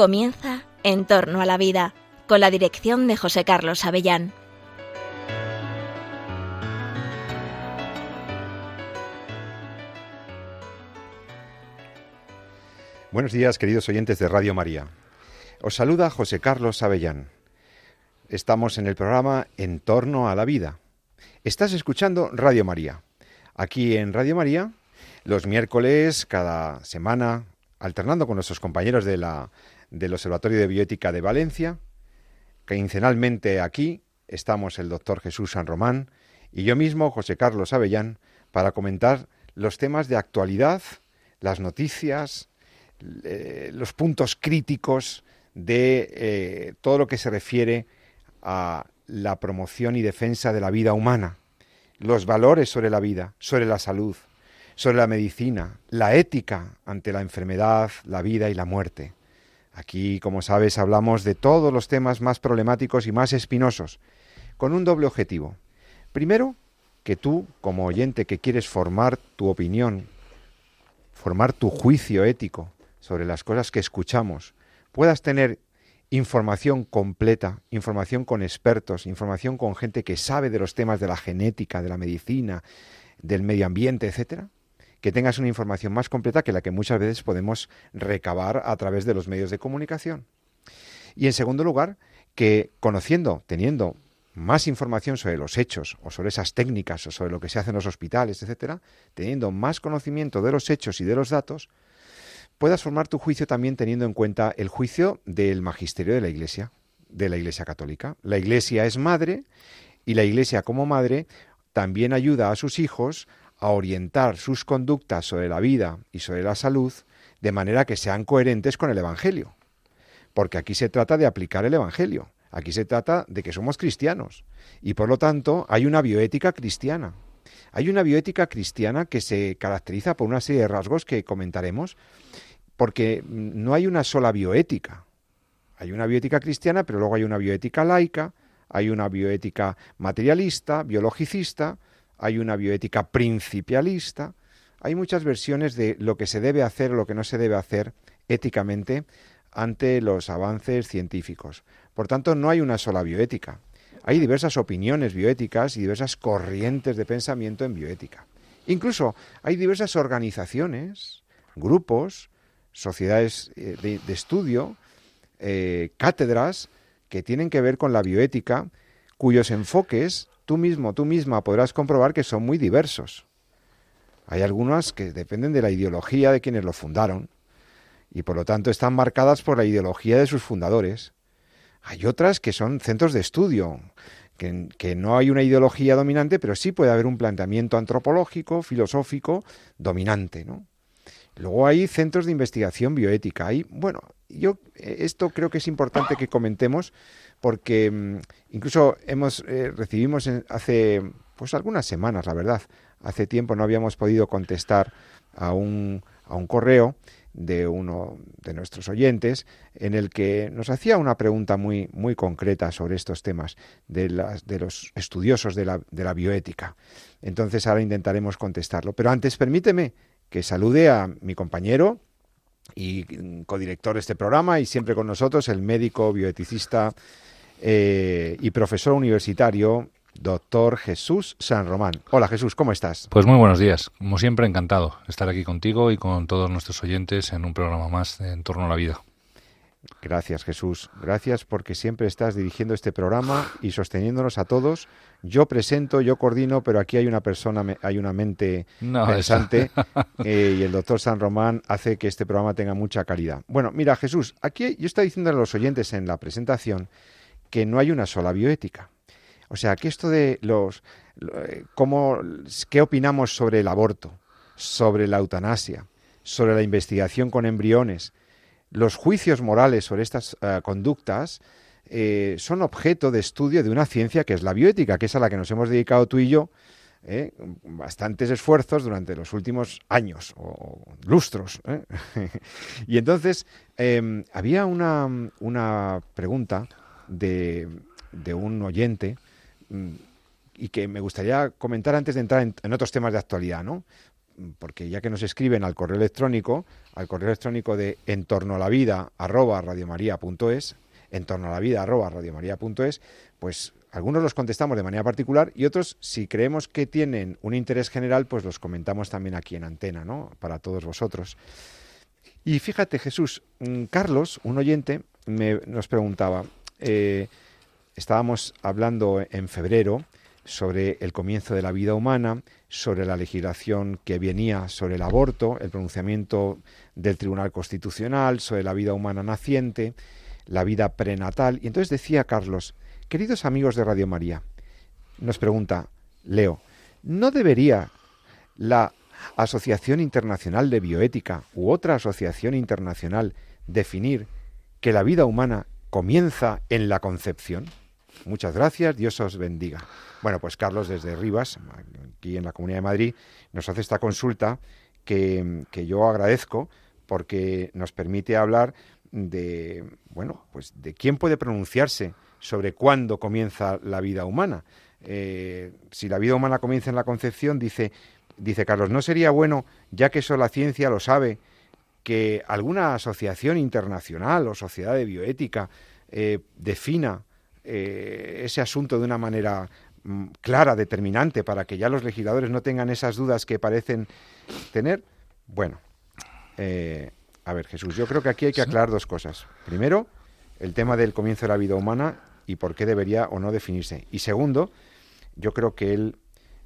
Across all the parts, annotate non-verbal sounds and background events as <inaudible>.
Comienza En torno a la vida, con la dirección de José Carlos Avellán. Buenos días, queridos oyentes de Radio María. Os saluda José Carlos Avellán. Estamos en el programa En torno a la vida. Estás escuchando Radio María. Aquí en Radio María, los miércoles, cada semana, alternando con nuestros compañeros de la del Observatorio de Bioética de Valencia. Quincenalmente aquí estamos el doctor Jesús San Román y yo mismo, José Carlos Avellán, para comentar los temas de actualidad, las noticias, eh, los puntos críticos de eh, todo lo que se refiere a la promoción y defensa de la vida humana, los valores sobre la vida, sobre la salud, sobre la medicina, la ética ante la enfermedad, la vida y la muerte. Aquí, como sabes, hablamos de todos los temas más problemáticos y más espinosos, con un doble objetivo. Primero, que tú, como oyente que quieres formar tu opinión, formar tu juicio ético sobre las cosas que escuchamos, puedas tener información completa, información con expertos, información con gente que sabe de los temas de la genética, de la medicina, del medio ambiente, etcétera, que tengas una información más completa que la que muchas veces podemos recabar a través de los medios de comunicación. Y en segundo lugar, que conociendo, teniendo más información sobre los hechos o sobre esas técnicas o sobre lo que se hace en los hospitales, etcétera, teniendo más conocimiento de los hechos y de los datos, puedas formar tu juicio también teniendo en cuenta el juicio del magisterio de la Iglesia, de la Iglesia Católica. La Iglesia es madre y la Iglesia como madre también ayuda a sus hijos a orientar sus conductas sobre la vida y sobre la salud de manera que sean coherentes con el Evangelio. Porque aquí se trata de aplicar el Evangelio, aquí se trata de que somos cristianos y por lo tanto hay una bioética cristiana. Hay una bioética cristiana que se caracteriza por una serie de rasgos que comentaremos, porque no hay una sola bioética. Hay una bioética cristiana, pero luego hay una bioética laica, hay una bioética materialista, biologicista, hay una bioética principialista, hay muchas versiones de lo que se debe hacer lo que no se debe hacer éticamente ante los avances científicos. Por tanto, no hay una sola bioética. Hay diversas opiniones bioéticas y diversas corrientes de pensamiento en bioética. Incluso hay diversas organizaciones, grupos, sociedades eh, de, estudio, eh, cátedras que tienen que ver con la bioética, cuyos enfoques tú mismo, tú misma podrás comprobar que son muy diversos. Hay algunas que dependen de la ideología de quienes lo fundaron y por lo tanto están marcadas por la ideología de sus fundadores. Hay otras que son centros de estudio, que, que, no hay una ideología dominante, pero sí puede haber un planteamiento antropológico, filosófico, dominante, ¿no? Luego hay centros de investigación bioética. Hay, bueno, yo eh, esto creo que es importante que comentemos porque mm, incluso hemos eh, recibimos hace pues algunas semanas, la verdad, hace tiempo no habíamos podido contestar a un, a un correo de uno de nuestros oyentes en el que nos hacía una pregunta muy, muy concreta sobre estos temas de, las, de los estudiosos de la, de la bioética. Entonces ahora intentaremos contestarlo. Pero antes permíteme que salude a mi compañero y codirector de este programa y siempre con nosotros el médico bioeticista eh, y profesor universitario, doctor Jesús San Román. Hola Jesús, ¿cómo estás? Pues muy buenos días. Como siempre, encantado estar aquí contigo y con todos nuestros oyentes en un programa más en torno a la vida. Gracias Jesús, gracias porque siempre estás dirigiendo este programa y sosteniéndonos a todos. Yo presento, yo coordino, pero aquí hay una persona, hay una mente pensante <laughs> eh, y el doctor San Román hace que este programa tenga mucha calidad. Bueno, mira Jesús, aquí yo estoy diciendo a los oyentes en la presentación que no hay una sola bioética. O sea, que esto de los... Eh, cómo, ¿Qué opinamos sobre el aborto? Sobre la eutanasia, sobre la investigación con embriones. Los juicios morales sobre estas eh, conductas eh, son objeto de estudio de una ciencia que es la bioética, que es a la que nos hemos dedicado tú y yo bastantes esfuerzos durante los últimos años o, lustros. <laughs> y entonces em, había una, una pregunta de, un oyente mm, y que me gustaría comentar antes de entrar en, otros temas de actualidad, ¿no? porque ya que nos escriben al correo electrónico, al correo electrónico de entorno en torno a la vida arroba radiomaria.es, pues algunos los contestamos de manera particular y otros, si creemos que tienen un interés general, pues los comentamos también aquí en antena, ¿no? Para todos vosotros. Y fíjate, Jesús, mm, Carlos, un oyente, me, nos preguntaba, eh, estábamos hablando en febrero sobre el comienzo de la vida humana, sobre la legislación que venía sobre el aborto, el pronunciamiento del Tribunal Constitucional, sobre la vida humana naciente, la vida prenatal. Y entonces decía Carlos, queridos amigos de Radio María, nos pregunta Leo, ¿no debería la Asociación Internacional de Bioética u otra asociación internacional definir que la vida humana comienza en la concepción? Muchas gracias, Dios os bendiga. Bueno, pues Carlos desde Rivas, aquí en la Comunidad de Madrid, nos hace esta consulta que, que yo agradezco porque nos permite hablar de, bueno, pues de quién puede pronunciarse sobre cuándo comienza la vida humana. Eh, si la vida humana comienza en la concepción, dice, dice Carlos, ¿no sería bueno, ya que eso la ciencia lo sabe, que alguna asociación internacional o sociedad de bioética eh, defina eh, ese asunto de una manera mm, clara, determinante, para que ya los legisladores no tengan esas dudas que parecen tener? Bueno, a ver, Jesús, yo creo que aquí hay que aclarar dos cosas. Primero, el tema del comienzo de la vida humana y por qué debería o no definirse. Y segundo, yo creo que él,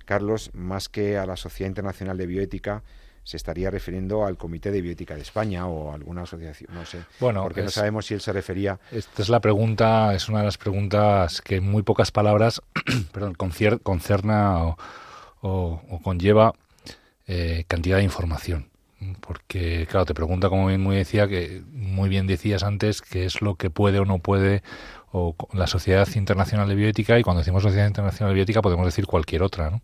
Carlos, más que a la Sociedad Internacional de Bioética, se estaría refiriendo al Comité de Bioética de España o a alguna asociación, no sé. Bueno, porque no sabemos si él se refería. Esta es la pregunta, es una de las preguntas que en muy pocas palabras, <clears throat> perdón, concerna o, conlleva eh, cantidad de información porque claro te pregunta como bien muy decía que muy bien decías antes qué es lo que puede o no puede o la Sociedad Internacional de Bioética y cuando decimos Sociedad Internacional de Bioética podemos decir cualquier otra ¿no?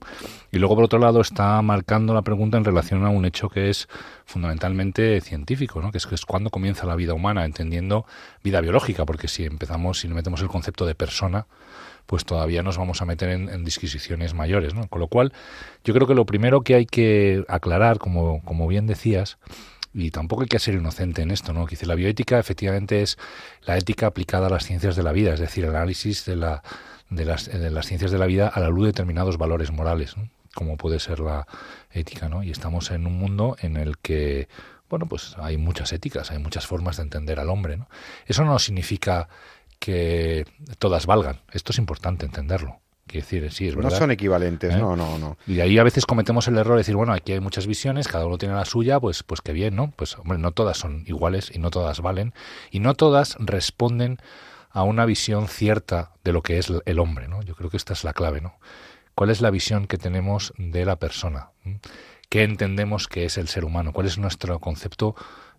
y luego por otro lado está marcando la pregunta en relación a un hecho que es fundamentalmente científico ¿no? que es, que es cuándo comienza la vida humana entendiendo vida biológica porque si empezamos si metemos el concepto de persona pues todavía nos vamos a meter en, disquisiciones mayores. ¿no? Con lo cual, yo creo que lo primero que hay que aclarar, como, como bien decías, y tampoco hay que ser inocente en esto, ¿no? Que dice, la bioética efectivamente es la ética aplicada a las ciencias de la vida, es decir, el análisis de, la, de, las, de las ciencias de la vida a la luz de determinados valores morales, como puede ser la ética, ¿no? Y estamos en un mundo en el que, bueno, pues hay muchas éticas, hay muchas formas de entender al hombre, ¿no? Eso no significa que todas valgan. Esto es importante entenderlo. Quiero decir, sí, es No son equivalentes, ¿Eh? no, no, no. Y ahí a veces cometemos el error de decir, bueno, aquí hay muchas visiones, cada uno tiene la suya, pues, pues qué bien, ¿no? Pues, hombre, no todas son iguales y no todas valen y no todas responden a una visión cierta de lo que es el hombre, ¿no? Yo creo que esta es la clave, ¿no? ¿Cuál es la visión que tenemos de la persona? ¿Qué entendemos que es el ser humano? ¿Cuál es nuestro concepto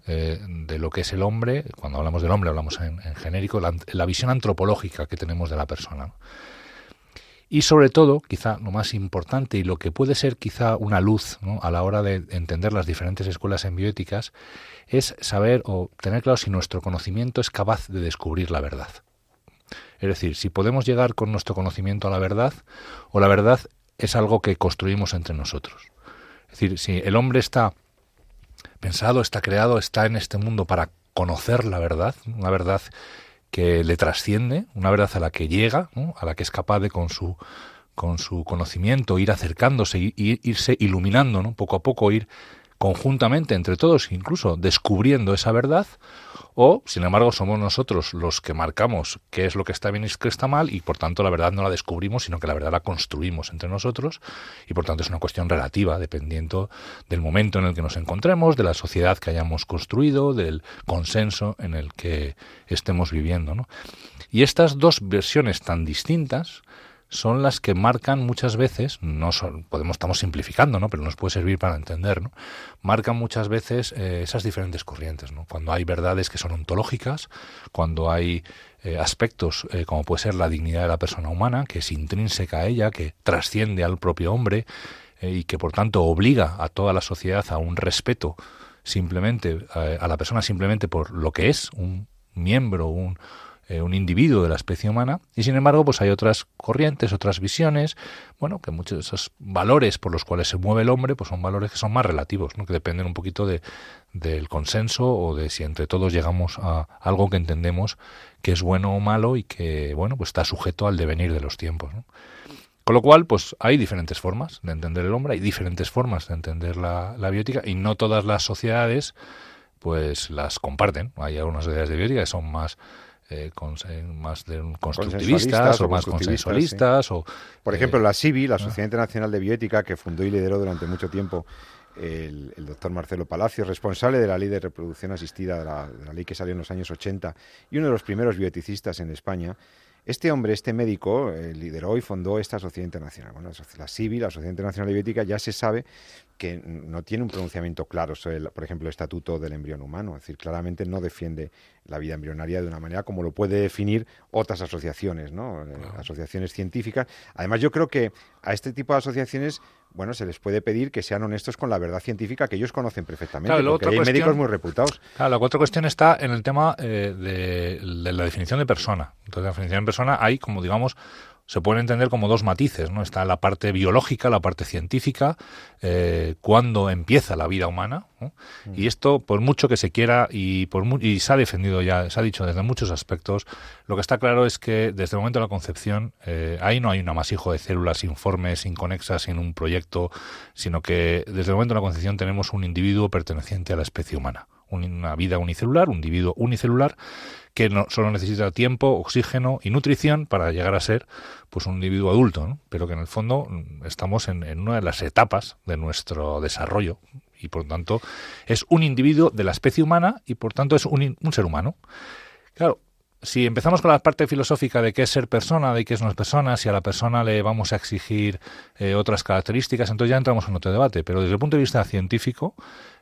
eh, de lo que es el hombre, cuando hablamos del hombre hablamos en, genérico, la, visión antropológica que tenemos de la persona. Y sobre todo, quizá lo más importante y lo que puede ser quizá una luz a la hora de entender las diferentes escuelas en bioéticas, es saber o tener claro si nuestro conocimiento es capaz de descubrir la verdad. Es decir, si podemos llegar con nuestro conocimiento a la verdad o la verdad es algo que construimos entre nosotros. Es decir, si el hombre está pensado, está creado, está en este mundo para conocer la verdad, una verdad que le trasciende, una verdad a la que llega, a la que es capaz de con su con su conocimiento ir acercándose y irse iluminando, ¿no? poco a poco ir conjuntamente entre todos, incluso descubriendo esa verdad, o, sin embargo, somos nosotros los que marcamos qué es lo que está bien y qué está mal, y por tanto la verdad no la descubrimos, sino que la verdad la construimos entre nosotros, y por tanto es una cuestión relativa, dependiendo del momento en el que nos encontremos, de la sociedad que hayamos construido, del consenso en el que estemos viviendo. ¿no? Y estas dos versiones tan distintas, son las que marcan muchas veces, no podemos estamos simplificando, ¿no? pero nos puede servir para entender, ¿no? marcan muchas veces eh, esas diferentes corrientes, ¿no? cuando hay verdades que son ontológicas, cuando hay eh, aspectos eh, como puede ser la dignidad de la persona humana, que es intrínseca a ella, que trasciende al propio hombre y que por tanto obliga a toda la sociedad a un respeto simplemente a la persona simplemente por lo que es un miembro, un eh, un individuo de la especie humana y sin embargo pues hay otras corrientes, otras visiones, bueno, que muchos de esos valores por los cuales se mueve el hombre pues son valores que son más relativos, ¿no? que dependen un poquito de, del consenso o de si entre todos llegamos a algo que entendemos que es bueno o malo y que bueno pues está sujeto al devenir de los tiempos. Con lo cual, pues hay diferentes formas de entender el hombre, hay diferentes formas de entender la, la biótica y no todas las sociedades pues las comparten. Hay algunas sociedades de biótica que son más eh, más de constructivistas o, más consensualistas. O, Por ejemplo, la SIBI, la Sociedad Internacional de Bioética, que fundó y lideró durante mucho tiempo el, doctor Marcelo Palacio, responsable de la ley de reproducción asistida, de la, de la, ley que salió en los años 80, y uno de los primeros bioeticistas en España, este hombre, este médico, eh, lideró y fundó esta sociedad internacional. Bueno, la CIVI, la Sociedad Internacional de Bioética, ya se sabe que no tiene un pronunciamiento claro sobre, por ejemplo, el estatuto del embrión humano. Es decir, claramente no defiende la vida embrionaria de una manera como lo puede definir otras asociaciones, ¿no? Asociaciones científicas. Además, yo creo que a este tipo de asociaciones, bueno, se les puede pedir que sean honestos con la verdad científica que ellos conocen perfectamente, porque hay médicos muy reputados. Claro, la otra cuestión está en el tema eh, de, de la definición de persona. Entonces, la definición de persona hay, como digamos, se pueden entender como dos matices, ¿no? Está la parte biológica, la parte científica, eh, cuándo empieza la vida humana, mm. y esto, por mucho que se quiera y por y se ha defendido ya, se ha dicho desde muchos aspectos, lo que está claro es que desde el momento de la concepción eh, ahí no hay un amasijo de células informes, inconexas, sin un proyecto, sino que desde el momento de la concepción tenemos un individuo perteneciente a la especie humana, una vida unicelular, un individuo unicelular que no, solo necesita tiempo, oxígeno y nutrición para llegar a ser pues un individuo adulto, pero que en el fondo mm, estamos en, una de las etapas de nuestro desarrollo y por tanto es un individuo de la especie humana y por tanto es un, un ser humano. Claro, si empezamos con la parte filosófica de qué es ser persona, de qué es no es persona, si a la persona le vamos a exigir eh, otras características, entonces ya entramos en otro debate. Pero desde el punto de vista científico,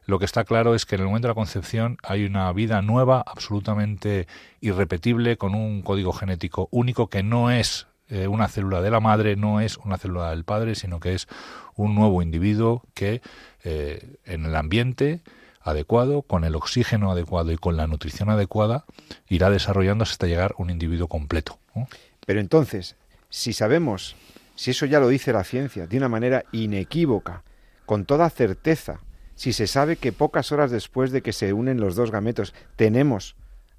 lo que está claro es que en el momento de la concepción hay una vida nueva, absolutamente irrepetible, con un código genético único que no es eh, una célula de la madre, no es una célula del padre, sino que es un nuevo individuo que eh, en el ambiente adecuado, con el oxígeno adecuado y con la nutrición adecuada, irá desarrollándose hasta llegar un individuo completo. Pero entonces, si sabemos, si eso ya lo dice la ciencia, de una manera inequívoca, con toda certeza, si se sabe que pocas horas después de que se unen los dos gametos tenemos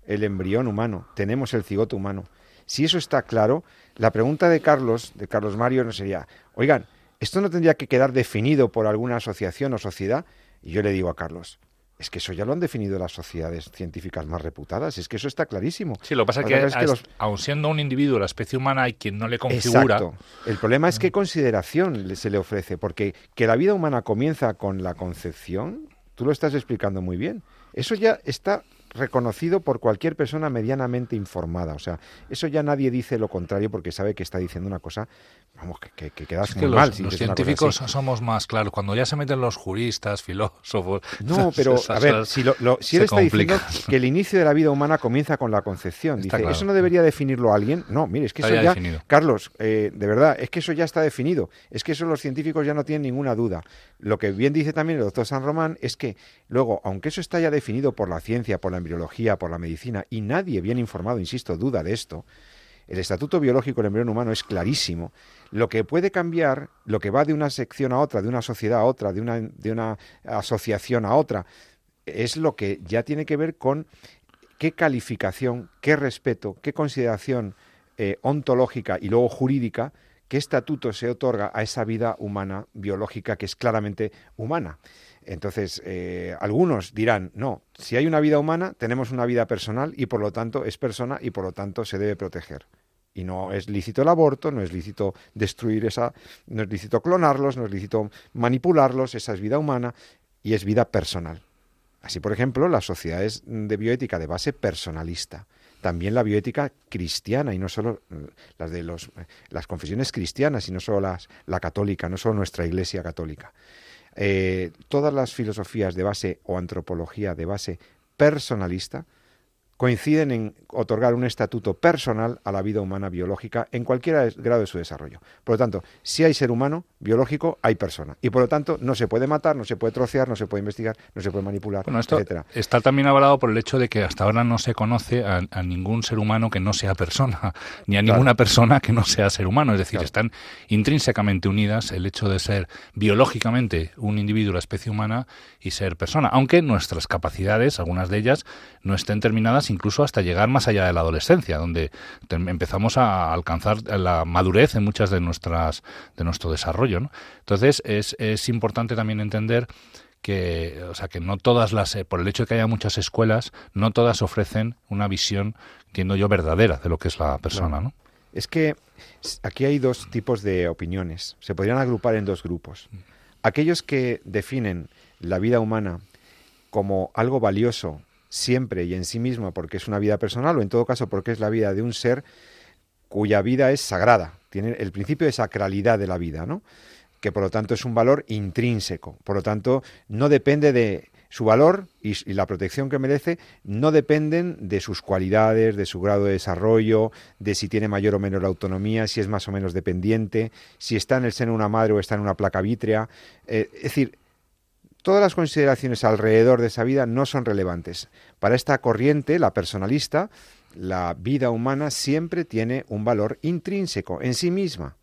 el embrión humano, tenemos el cigoto humano, si eso está claro, la pregunta de Carlos, de Carlos Mario, no sería, oigan, ¿esto no tendría que quedar definido por alguna asociación o sociedad? Y yo le digo a Carlos, es que eso ya lo han definido las sociedades científicas más reputadas, es que eso está clarísimo. Sí, lo que pasa es que, aun siendo un individuo la especie humana hay quien no le configura. Exacto. El problema es qué consideración se le ofrece, porque que la vida humana comienza con la concepción, tú lo estás explicando muy bien. Eso ya está reconocido por cualquier persona medianamente informada. O sea, eso ya nadie dice lo contrario porque sabe que está diciendo una cosa, vamos, que, que, quedas muy mal. los científicos somos más claros. Cuando ya se meten los juristas, filósofos... <laughs> No, pero a ver, si, si él está diciendo que el inicio de la vida humana comienza con la concepción, dice, ¿eso no debería definirlo alguien? No, mire, es que eso ya... Carlos, eh, de verdad, es que eso ya está definido. Es que eso los científicos ya no tienen ninguna duda. Lo que bien dice también el doctor San Román es que luego, aunque eso está ya definido por la ciencia, por la embriología, por la medicina, y nadie bien informado, insisto, duda de esto, el estatuto biológico del embrión humano es clarísimo. Lo que puede cambiar, lo que va de una sección a otra, de una sociedad a otra, de una, asociación a otra, es lo que ya tiene que ver con qué calificación, qué respeto, qué consideración eh, ontológica y luego jurídica, qué estatuto se otorga a esa vida humana biológica que es claramente humana. Entonces, eh, algunos dirán, no, si hay una vida humana, tenemos una vida personal y por lo tanto es persona y por lo tanto se debe proteger. Y no es lícito el aborto, no es lícito destruir esa, no es lícito clonarlos, no es lícito manipularlos, esa es vida humana y es vida personal. Así, por ejemplo, las sociedades de bioética de base personalista. También la bioética cristiana y no solo eh, las de los, eh, las confesiones cristianas y no solo las, la católica, no solo nuestra iglesia católica. Eh, todas las filosofías de base o antropología de base personalista coinciden en otorgar un estatuto personal a la vida humana biológica en cualquier grado de su desarrollo. Por lo tanto, si hay ser humano biológico, hay persona. Y por lo tanto, no se puede matar, no se puede trocear, no se puede investigar, no se puede manipular, bueno, esto etcétera. Está también avalado por el hecho de que hasta ahora no se conoce a, ningún ser humano que no sea persona, <laughs> ni a ninguna persona que no sea ser humano. Es decir, están intrínsecamente unidas el hecho de ser biológicamente un individuo, la especie humana, y ser persona. Aunque nuestras capacidades, algunas de ellas, no estén terminadas incluso hasta llegar más allá de la adolescencia, donde empezamos a alcanzar la madurez en muchas de nuestras de nuestro desarrollo. ¿no? Entonces es, es importante también entender que, o sea, que no todas las, eh, por el hecho de que haya muchas escuelas, no todas ofrecen una visión, entiendo yo, verdadera de lo que es la persona, ¿no? Es que aquí hay dos tipos de opiniones. Se podrían agrupar en dos grupos. Aquellos que definen la vida humana como algo valioso siempre y en sí misma porque es una vida personal o en todo caso porque es la vida de un ser cuya vida es sagrada, tiene el principio de sacralidad de la vida, ¿no? que por lo tanto es un valor intrínseco, por lo tanto no depende de su valor y, la protección que merece no dependen de sus cualidades, de su grado de desarrollo, de si tiene mayor o menor autonomía, si es más o menos dependiente, si está en el seno de una madre o está en una placa vítrea. Eh, es decir, todas las consideraciones alrededor de esa vida no son relevantes. Para esta corriente, la personalista, la vida humana siempre tiene un valor intrínseco en sí misma.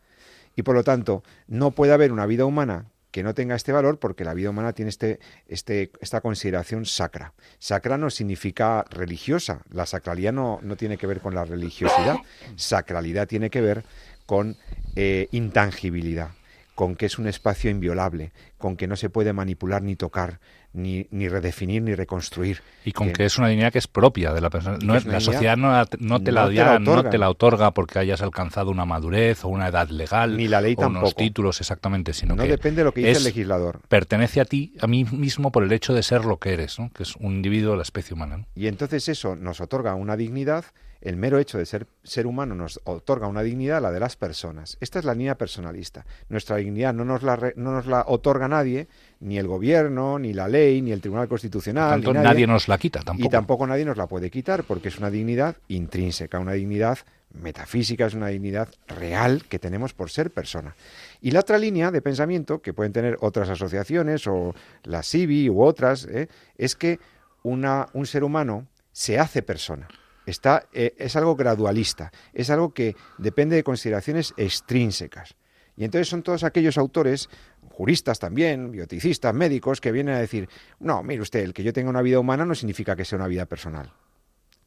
Y por lo tanto, no puede haber una vida humana que no tenga este valor porque la vida humana tiene este, este, esta consideración sacra. Sacra no significa religiosa, la sacralidad no, no tiene que ver con la religiosidad, sacralidad tiene que ver con eh, intangibilidad con que es un espacio inviolable, con que no se puede manipular ni tocar, ni, ni redefinir, ni reconstruir. Y con que, es una dignidad que es propia de la persona. No, la sociedad no, no, te, la, no te la otorga porque hayas alcanzado una madurez o una edad legal. Ni la ley o tampoco. unos títulos exactamente, sino no que... depende de lo que dice el legislador. Pertenece a ti, a mí mismo, por el hecho de ser lo que eres, ¿no? que es un individuo de la especie humana. Y entonces eso nos otorga una dignidad el mero hecho de ser ser humano nos otorga una dignidad, la de las personas. Esta es la línea personalista. Nuestra dignidad no nos la, no nos la otorga nadie, ni el gobierno, ni la ley, ni el Tribunal Constitucional. Por tanto, nadie, nos la quita tampoco. Y tampoco nadie nos la puede quitar, porque es una dignidad intrínseca, una dignidad metafísica, es una dignidad real que tenemos por ser persona. Y la otra línea de pensamiento, que pueden tener otras asociaciones, o la CIVI u otras, ¿eh? es que una, un ser humano se hace persona. Está, eh, es algo gradualista, es algo que depende de consideraciones extrínsecas. Y entonces son todos aquellos autores, juristas también, bioticistas, médicos, que vienen a decir, no, mire usted, el que yo tenga una vida humana no significa que sea una vida personal.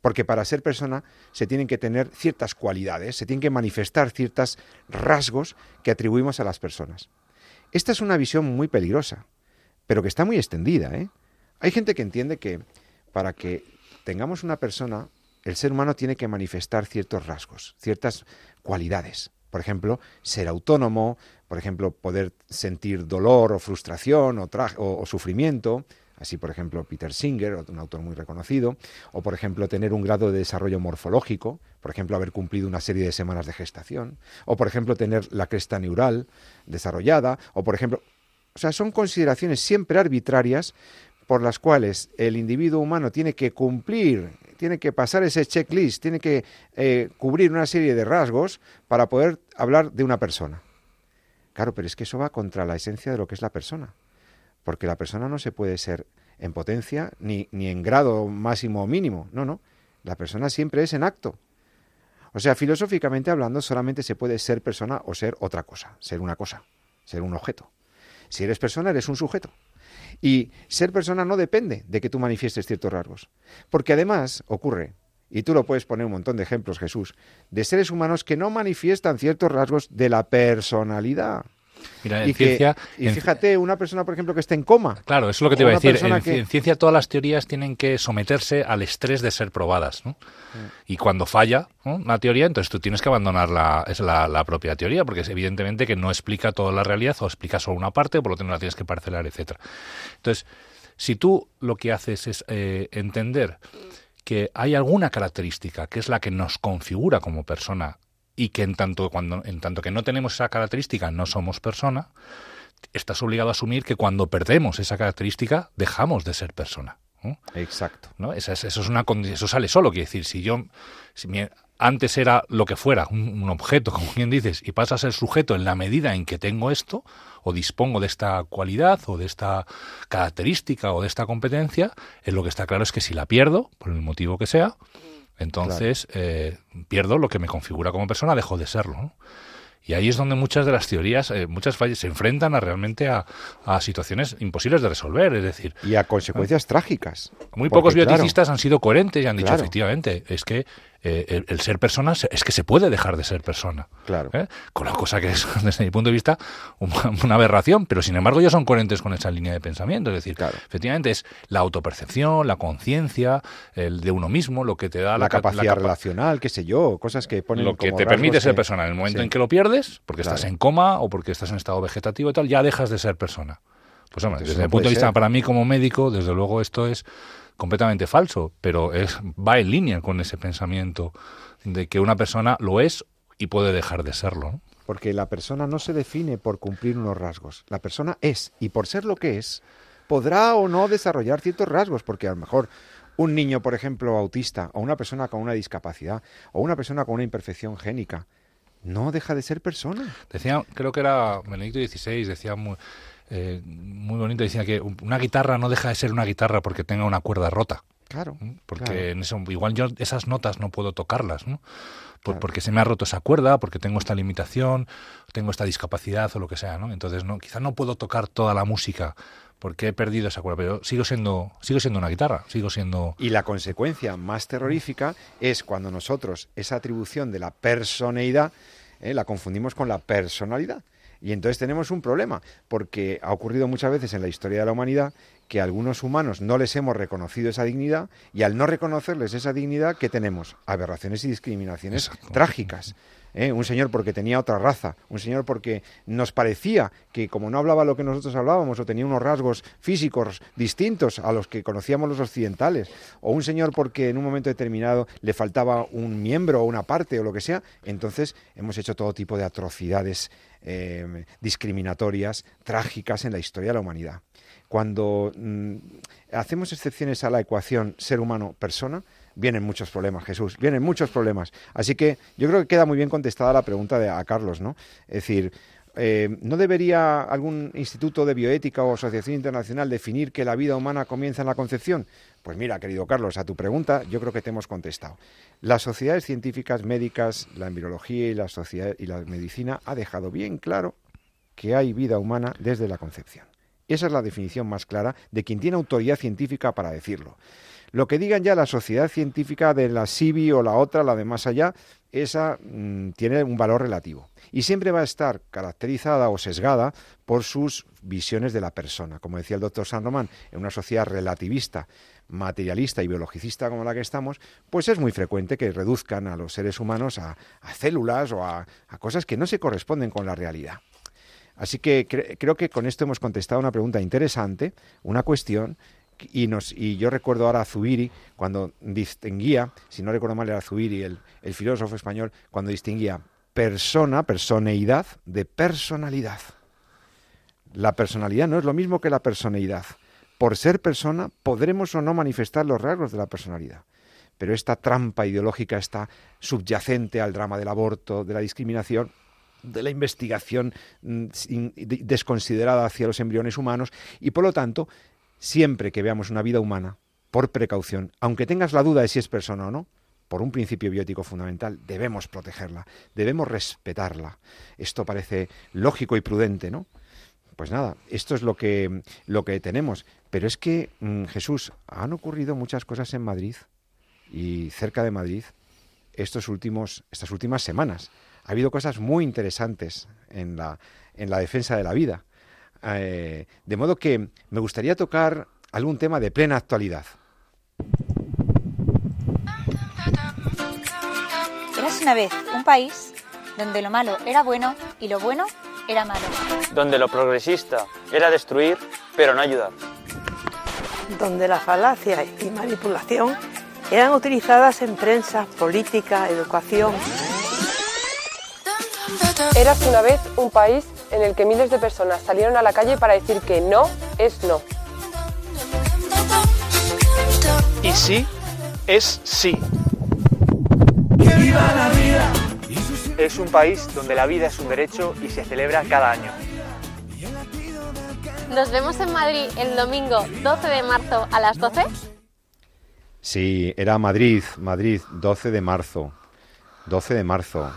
Porque para ser persona se tienen que tener ciertas cualidades, se tienen que manifestar ciertos rasgos que atribuimos a las personas. Esta es una visión muy peligrosa, pero que está muy extendida. ¿eh? Hay gente que entiende que para que tengamos una persona el ser humano tiene que manifestar ciertos rasgos, ciertas cualidades. Por ejemplo, ser autónomo, por ejemplo, poder sentir dolor o frustración o, o, sufrimiento, así por ejemplo Peter Singer, un autor muy reconocido, o por ejemplo tener un grado de desarrollo morfológico, por ejemplo haber cumplido una serie de semanas de gestación, o por ejemplo tener la cresta neural desarrollada, o por ejemplo, o sea, son consideraciones siempre arbitrarias por las cuales el individuo humano tiene que cumplir tiene que pasar ese checklist, tiene que eh, cubrir una serie de rasgos para poder hablar de una persona. Claro, pero es que eso va contra la esencia de lo que es la persona. Porque la persona no se puede ser en potencia ni, ni en grado máximo o mínimo. No, no. La persona siempre es en acto. O sea, filosóficamente hablando, solamente se puede ser persona o ser otra cosa, ser una cosa, ser un objeto. Si eres persona, eres un sujeto. Y ser persona no depende de que tú manifiestes ciertos rasgos. Porque además ocurre, y tú lo puedes poner un montón de ejemplos, Jesús, de seres humanos que no manifiestan ciertos rasgos de la personalidad. Mira, en y, ciencia, y fíjate, una persona, por ejemplo, que está en coma. Claro, eso es lo que te iba a decir. En, ciencia todas las teorías tienen que someterse al estrés de ser probadas. ¿no? Y cuando falla una teoría, entonces tú tienes que abandonar la, es la, propia teoría, porque es evidentemente que no explica toda la realidad o explica solo una parte, por lo tanto la tienes que parcelar, etcétera. Entonces, si tú lo que haces es eh, entender que hay alguna característica que es la que nos configura como persona y que en tanto, cuando, en tanto que no tenemos esa característica no somos persona, estás obligado a asumir que cuando perdemos esa característica dejamos de ser persona. Exacto. ¿no? Eso, es, eso, es una, eso sale solo, quiere decir, si yo si antes era lo que fuera, un, un, objeto, <laughs> como quien dices, y pasa a ser sujeto en la medida en que tengo esto, o dispongo de esta cualidad, o de esta característica, o de esta competencia, es lo que está claro es que si la pierdo, por el motivo que sea, entonces claro. eh, pierdo lo que me configura como persona, dejo de serlo. ¿no? Y ahí es donde muchas de las teorías, eh, muchas fallas se enfrentan a realmente a, a, situaciones imposibles de resolver, es decir... Y a consecuencias eh, trágicas. Muy pocos bioticistas claro, han sido coherentes y han dicho, claro. efectivamente, es que eh, el, el, ser persona es que se puede dejar de ser persona. Claro. ¿eh? Con la cosa que es, <laughs> desde mi punto de vista, una, una, aberración, pero sin embargo ellos son coherentes con esa línea de pensamiento. Es decir, claro. efectivamente es la autopercepción, la conciencia, el de uno mismo, lo que te da la, la capacidad la capa relacional, qué sé yo, cosas que ponen Lo que como te permite ser persona. En el momento Sí. en que lo pierdes, porque Claro. estás en coma o porque estás en estado vegetativo y tal, ya dejas de ser persona. Pues hombre, desde no mi punto de vista, ser. para mí como médico, desde luego esto es completamente falso, pero es va en línea con ese pensamiento de que una persona lo es y puede dejar de serlo. ¿no? Porque la persona no se define por cumplir unos rasgos. La persona es, y por ser lo que es, podrá o no desarrollar ciertos rasgos, porque a lo mejor un niño, por ejemplo, autista, o una persona con una discapacidad, o una persona con una imperfección génica, no deja de ser persona. Decía, creo que era Benedicto XVI, decía muy, eh, muy bonito, decía que una guitarra no deja de ser una guitarra porque tenga una cuerda rota. Claro. ¿no? Porque claro. en eso, igual yo esas notas no puedo tocarlas, ¿no? Por, Claro. Porque se me ha roto esa cuerda, porque tengo esta limitación, tengo esta discapacidad o lo que sea, ¿no? Entonces, no, quizá no puedo tocar toda la música porque he perdido esa cuerda, pero sigo siendo, sigo siendo una guitarra, sigo siendo... Y la consecuencia más terrorífica es cuando nosotros esa atribución de la personeidad eh, la confundimos con la personalidad. Y entonces tenemos un problema, porque ha ocurrido muchas veces en la historia de la humanidad que a algunos humanos no les hemos reconocido esa dignidad y al no reconocerles esa dignidad, ¿qué tenemos? Aberraciones y discriminaciones Exacto. trágicas. ¿Eh? Un señor porque tenía otra raza, un señor porque nos parecía que como no hablaba lo que nosotros hablábamos o tenía unos rasgos físicos distintos a los que conocíamos los occidentales, o un señor porque en un momento determinado le faltaba un miembro o una parte o lo que sea, entonces hemos hecho todo tipo de atrocidades eh, discriminatorias, trágicas en la historia de la humanidad. Cuando mm, hacemos excepciones a la ecuación ser humano-persona, vienen muchos problemas, Jesús, vienen muchos problemas. Así que yo creo que queda muy bien contestada la pregunta de a Carlos, ¿no? Es decir, eh, ¿no debería algún instituto de bioética o asociación internacional definir que la vida humana comienza en la concepción? Pues mira, querido Carlos, a tu pregunta yo creo que te hemos contestado. Las sociedades científicas, médicas, la embriología y la, sociedad, y la medicina ha dejado bien claro que hay vida humana desde la concepción. Esa es la definición más clara de quien tiene autoridad científica para decirlo. Lo que digan ya la sociedad científica de la SIBI o la otra, la de más allá, esa mmm, tiene un valor relativo. Y siempre va a estar caracterizada o sesgada por sus visiones de la persona. Como decía el doctor San Román, en una sociedad relativista, materialista y biologicista como la que estamos, pues es muy frecuente que reduzcan a los seres humanos a, células o a, cosas que no se corresponden con la realidad. Así que cre creo que con esto hemos contestado una pregunta interesante, una cuestión, y, yo recuerdo ahora a Zubiri, cuando distinguía, si no recuerdo mal era Zubiri, el, el filósofo español, cuando distinguía persona, personeidad, de personalidad. La personalidad no es lo mismo que la personeidad. Por ser persona podremos o no manifestar los rasgos de la personalidad. Pero esta trampa ideológica está subyacente al drama del aborto, de la discriminación, de la investigación mm, desconsiderada hacia los embriones humanos y por lo tanto, siempre que veamos una vida humana, por precaución, aunque tengas la duda de si es persona o no, por un principio biótico fundamental, debemos protegerla, debemos respetarla. Esto parece lógico y prudente, ¿no? Pues nada, esto es lo que, lo que tenemos. Pero es que, mmm, Jesús, han ocurrido muchas cosas en Madrid y cerca de Madrid estos últimos, estas últimas semanas. Ha habido cosas muy interesantes en la, en la defensa de la vida. Eh, de modo que me gustaría tocar algún tema de plena actualidad. Eras una vez un país donde lo malo era bueno y lo bueno era malo. Donde lo progresista era destruir, pero no ayudar. Donde la falacia y manipulación eran utilizadas en prensa, política, educación. Eras una vez un país en el que miles de personas salieron a la calle para decir que no es no. y sí es sí. Es un país donde la vida es un derecho y se celebra cada año. Nos vemos en Madrid el domingo 12 de marzo a las 12. Sí, era Madrid, Madrid, 12 de marzo. 12 de marzo,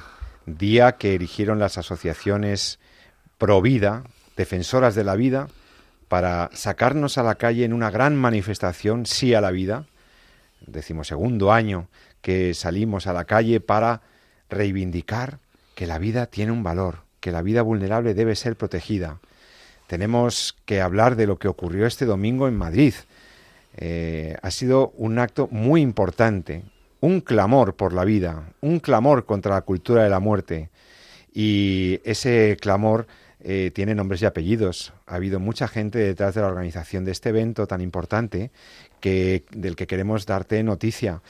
día que erigieron las asociaciones pro vida, defensoras de la vida, para sacarnos a la calle en una gran manifestación, sí a la vida, decimosegundo año que salimos a la calle para reivindicar que la vida tiene un valor, que la vida vulnerable debe ser protegida. Tenemos que hablar de lo que ocurrió este domingo en Madrid. Eh, ha sido un acto muy importante, un clamor por la vida, un clamor contra la cultura de la muerte. Y ese clamor eh, tiene nombres y apellidos. Ha habido mucha gente detrás de la organización de este evento tan importante que, del que queremos darte noticia.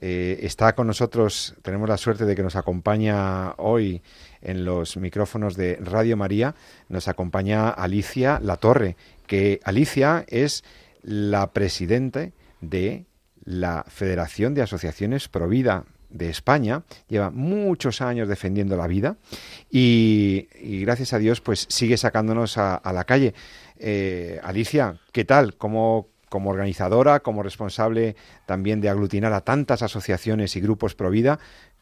Eh, está con nosotros, tenemos la suerte de que nos acompaña hoy en los micrófonos de Radio María, nos acompaña Alicia Latorre, que Alicia es la presidente de la Federación de Asociaciones Provida de España, lleva muchos años defendiendo la vida y, gracias a Dios pues sigue sacándonos a, la calle. Eh, Alicia, ¿qué tal? ¿Cómo, como organizadora, como responsable también de aglutinar a tantas asociaciones y grupos pro vida,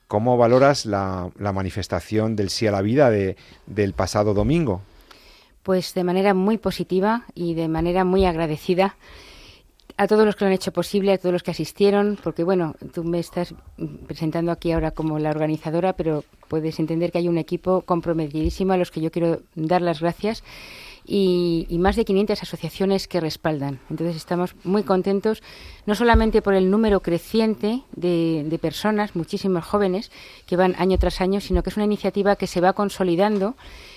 ¿cómo valoras la, manifestación del sí a la vida de, del pasado domingo? Pues de manera muy positiva y de manera muy agradecida a todos los que lo han hecho posible, a todos los que asistieron, porque bueno, tú me estás presentando aquí ahora como la organizadora, pero puedes entender que hay un equipo comprometidísimo a los que yo quiero dar las gracias y, más de 500 asociaciones que respaldan. Entonces estamos muy contentos, no solamente por el número creciente de, de personas, muchísimos jóvenes que van año tras año, sino que es una iniciativa que se va consolidando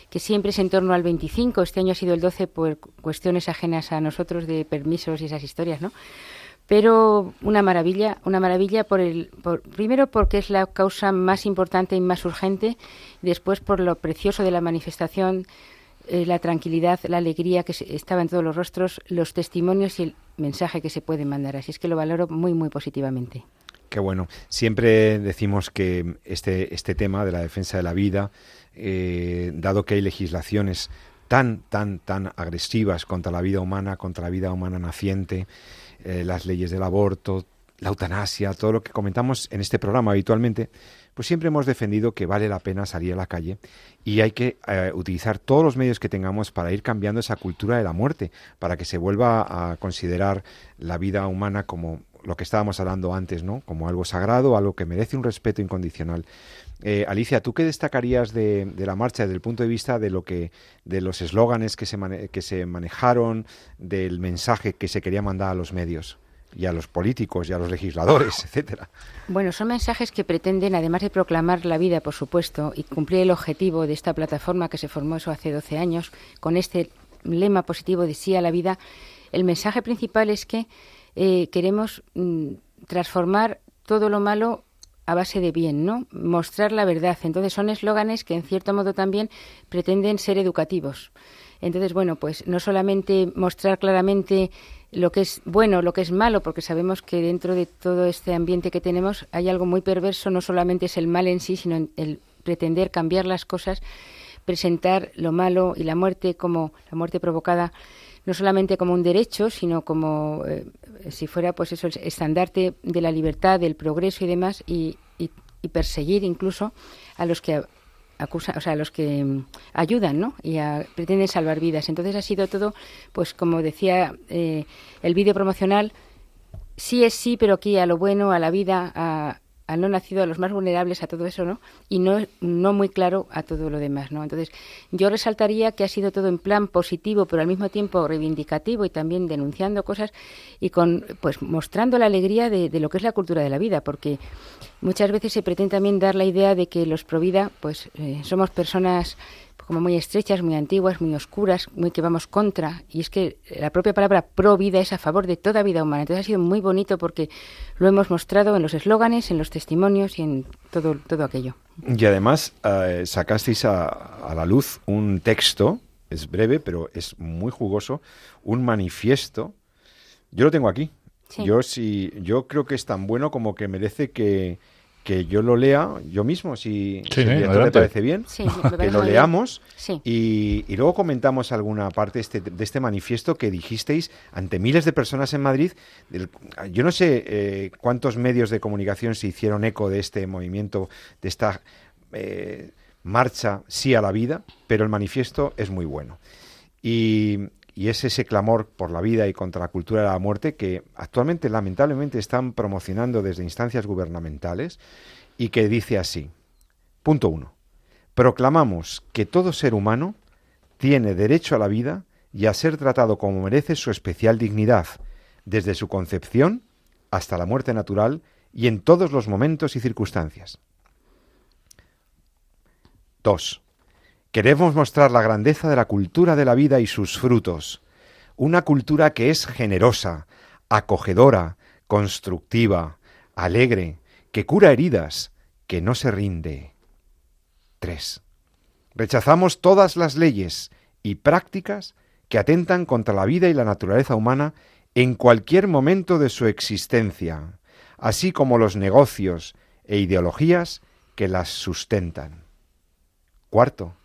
que siempre es en torno al 25, este año ha sido el 12 por cuestiones ajenas a nosotros de permisos y esas historias, ¿no? Pero una maravilla, una maravilla por el, por, primero porque es la causa más importante y más urgente, después por lo precioso de la manifestación, eh, la tranquilidad, la alegría que estaba en todos los rostros, los testimonios y el mensaje que se puede mandar. Así es que lo valoro muy, muy positivamente. Qué bueno. Siempre decimos que este, este tema de la defensa de la vida, eh, dado que hay legislaciones tan, tan, tan agresivas contra la vida humana, contra la vida humana naciente, eh, las leyes del aborto, la eutanasia, todo lo que comentamos en este programa habitualmente, pues siempre hemos defendido que vale la pena salir a la calle y hay que eh, utilizar todos los medios que tengamos para ir cambiando esa cultura de la muerte, para que se vuelva a considerar la vida humana como lo que estábamos hablando antes, ¿no? Como algo sagrado, algo que merece un respeto incondicional. Eh, Alicia, ¿tú qué destacarías de, la marcha desde el punto de vista de lo que, de los eslóganes que se, que se manejaron, del mensaje que se quería mandar a los medios? y a los políticos y a los legisladores, etcétera. Bueno, son mensajes que pretenden, además de proclamar la vida, por supuesto, y cumplir el objetivo de esta plataforma que se formó eso hace 12 años, con este lema positivo de sí a la vida, el mensaje principal es que eh, queremos mm, transformar todo lo malo a base de bien, ¿no? Mostrar la verdad. Entonces son eslóganes que en cierto modo también pretenden ser educativos. Entonces, bueno, pues no solamente mostrar claramente lo que es bueno, lo que es malo, porque sabemos que dentro de todo este ambiente que tenemos hay algo muy perverso, no solamente es el mal en sí, sino el pretender cambiar las cosas, presentar lo malo y la muerte como la muerte provocada no solamente como un derecho, sino como eh, si fuera pues eso el estandarte de la libertad, del progreso y demás, y, perseguir incluso a los que acusan, o sea, a los que mm, ayudan, ¿no? Y pretenden salvar vidas. Entonces ha sido todo, pues como decía eh, el vídeo promocional, sí es sí, pero aquí a lo bueno, a la vida, a, al no nacido, a los más vulnerables, a todo eso, ¿no? Y no, no muy claro a todo lo demás, ¿no? Entonces, yo resaltaría que ha sido todo en plan positivo, pero al mismo tiempo reivindicativo y también denunciando cosas y con, pues, mostrando la alegría de, de lo que es la cultura de la vida, porque muchas veces se pretende también dar la idea de que los pro vida, pues, eh, somos personas como muy estrechas, muy antiguas, muy oscuras, muy que vamos contra. Y es que la propia palabra pro vida es a favor de toda vida humana. Entonces ha sido muy bonito porque lo hemos mostrado en los eslóganes, en los testimonios y en todo, todo aquello. Y además eh, sacasteis a, a la luz un texto, es breve, pero es muy jugoso, un manifiesto. Yo lo tengo aquí, Yo sí, yo creo que es tan bueno como que merece que, que yo lo lea yo mismo, si, Sí, si te parece bien, Sí, <laughs> que lo leamos Sí. y, y luego comentamos alguna parte este- de este manifiesto que dijisteis ante miles de personas en Madrid. Del- yo no sé eh, cuántos medios de comunicación se hicieron eco de este movimiento, de esta eh, marcha sí a la vida, pero el manifiesto es muy bueno. Y, y es ese clamor por la vida y contra la cultura de la muerte que actualmente lamentablemente están promocionando desde instancias gubernamentales y que dice así. Punto uno. Proclamamos que todo ser humano tiene derecho a la vida y a ser tratado como merece su especial dignidad, desde su concepción hasta la muerte natural y en todos los momentos y circunstancias. 2. Queremos mostrar la grandeza de la cultura de la vida y sus frutos, una cultura que es generosa, acogedora, constructiva, alegre, que cura heridas, que no se rinde. 3. Rechazamos todas las leyes y prácticas que atentan contra la vida y la naturaleza humana en cualquier momento de su existencia, así como los negocios e ideologías que las sustentan. Cuarto,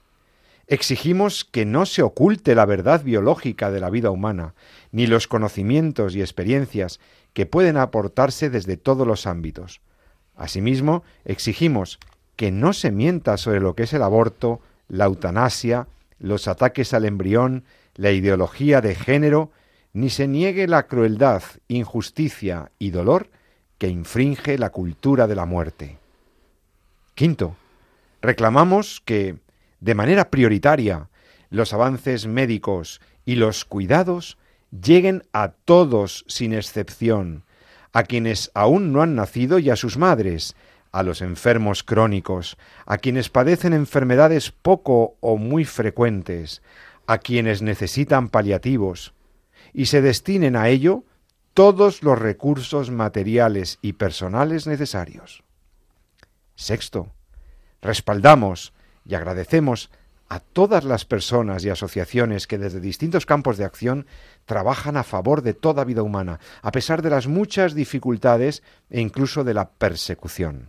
exigimos que no se oculte la verdad biológica de la vida humana, ni los conocimientos y experiencias que pueden aportarse desde todos los ámbitos. Asimismo, exigimos que no se mienta sobre lo que es el aborto, la eutanasia, los ataques al embrión, la ideología de género, ni se niegue la crueldad, injusticia y dolor que infringe la cultura de la muerte. Quinto, reclamamos que, de manera prioritaria, los avances médicos y los cuidados lleguen a todos sin excepción, a quienes aún no han nacido y a sus madres, a los enfermos crónicos, a quienes padecen enfermedades poco o muy frecuentes, a quienes necesitan paliativos, y se destinen a ello todos los recursos materiales y personales necesarios. Sexto, respaldamos y agradecemos a todas las personas y asociaciones que desde distintos campos de acción trabajan a favor de toda vida humana, a pesar de las muchas dificultades e incluso de la persecución.